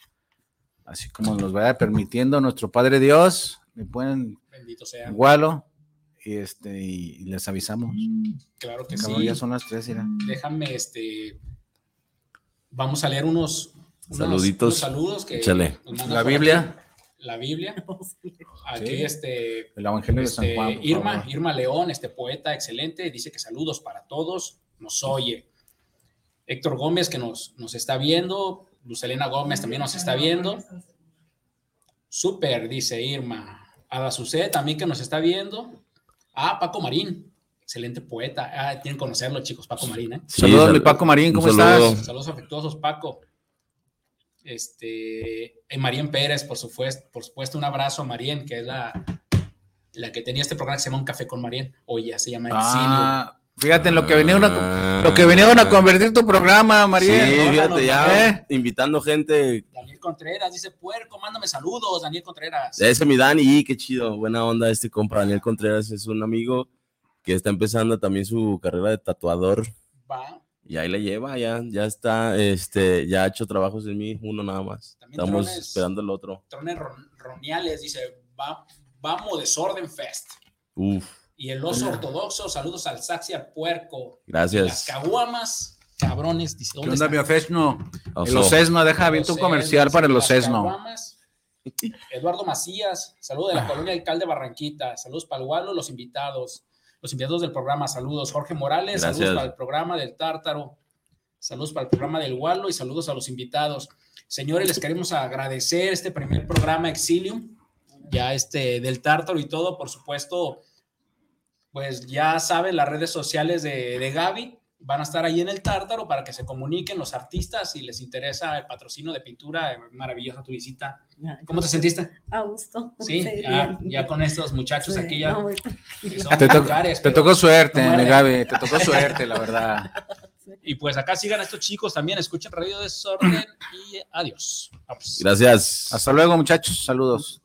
Speaker 7: así como nos vaya permitiendo nuestro Padre Dios. Me pueden
Speaker 5: Bendito sea.
Speaker 7: Gualo y este y, les avisamos.
Speaker 5: Claro que sí.
Speaker 7: ya son las tres, mira.
Speaker 5: Déjame, este. Vamos a leer unos, unos-
Speaker 6: Saluditos.
Speaker 5: unos saludos que
Speaker 7: La Biblia.
Speaker 5: aquí. La Biblia. Aquí,
Speaker 7: Sí.
Speaker 5: este.
Speaker 7: El Evangelio de San
Speaker 5: este,
Speaker 7: Juan.
Speaker 5: Irma,
Speaker 7: favor.
Speaker 5: Irma León, este poeta excelente, dice que saludos para todos, nos oye. Héctor Gómez, que nos, nos está viendo. Lucelena Gómez también nos está viendo. Súper, dice Irma. Ada Sucé también que nos está viendo. Ah, Paco Marín, excelente poeta. Ah, tienen que conocerlo, chicos, Paco Marín, ¿eh?
Speaker 6: Sí,
Speaker 7: Saludos,
Speaker 6: sal-
Speaker 7: mi Paco Marín, ¿cómo
Speaker 6: saludo.
Speaker 7: estás?
Speaker 5: Saludos afectuosos, Paco. Este, eh, Marien Pérez, por supuesto, por supuesto, un abrazo a Marien, que es la, la que tenía este programa que se llama Un Café con Marien. Hoy ya se llama Exilio.
Speaker 7: Fíjate en lo que vinieron a,
Speaker 6: Ah.
Speaker 7: lo que vinieron a convertir tu programa,
Speaker 6: Sí,
Speaker 7: María.
Speaker 6: fíjate, ya
Speaker 7: ¿Eh?
Speaker 6: invitando gente.
Speaker 5: Daniel Contreras dice, puerco, mándame saludos, Daniel Contreras.
Speaker 6: Ese mi Dani, qué chido, buena onda este compa Daniel Contreras, es un amigo que está empezando también su carrera de tatuador
Speaker 5: Va.
Speaker 6: y ahí le lleva, ya, ya está, este, ya ha hecho trabajos en mí, uno nada más.
Speaker 5: También
Speaker 6: Estamos
Speaker 5: Trones.
Speaker 6: esperando el otro.
Speaker 5: Trones Ron- Roniales dice, va, vamos Desorden Fest.
Speaker 6: Uf,
Speaker 5: Y el oso ortodoxo, saludos al Saxi al puerco.
Speaker 6: Gracias.
Speaker 5: Las caguamas, cabrones, dice,
Speaker 7: ¿Qué
Speaker 5: ¿dónde
Speaker 7: onda? Biofesno? El. Ocesno, deja tu
Speaker 5: Sesnos,
Speaker 7: comercial para el Ocesno.
Speaker 5: caguamas. Eduardo Macías, saludo de la colonia Alcalde Barranquita, saludos para el Gualo, los invitados, los invitados del programa, saludos. Jorge Morales,
Speaker 6: Gracias.
Speaker 5: saludos para el programa del Tártaro, saludos para el programa del Gualo y saludos a los invitados. Señores, les queremos agradecer este primer programa Exilium, ya este del Tártaro y todo, por supuesto, pues ya saben las redes sociales de, de Gaby, van a estar ahí en el Tártaro para que se comuniquen los artistas si les interesa el patrocinio de pintura, maravillosa tu visita. ¿Cómo te sentiste?
Speaker 4: A gusto.
Speaker 5: Sí, ya, ya con estos muchachos
Speaker 4: Sí,
Speaker 5: aquí ya.
Speaker 4: no,
Speaker 7: Te, to-
Speaker 5: vulgares,
Speaker 7: te tocó suerte,
Speaker 5: no.
Speaker 7: Gaby, te tocó suerte, la verdad.
Speaker 5: Y pues acá sigan a estos chicos también, escuchen Radio Desorden y adiós. Vamos.
Speaker 6: Gracias.
Speaker 7: Hasta luego, muchachos. Saludos.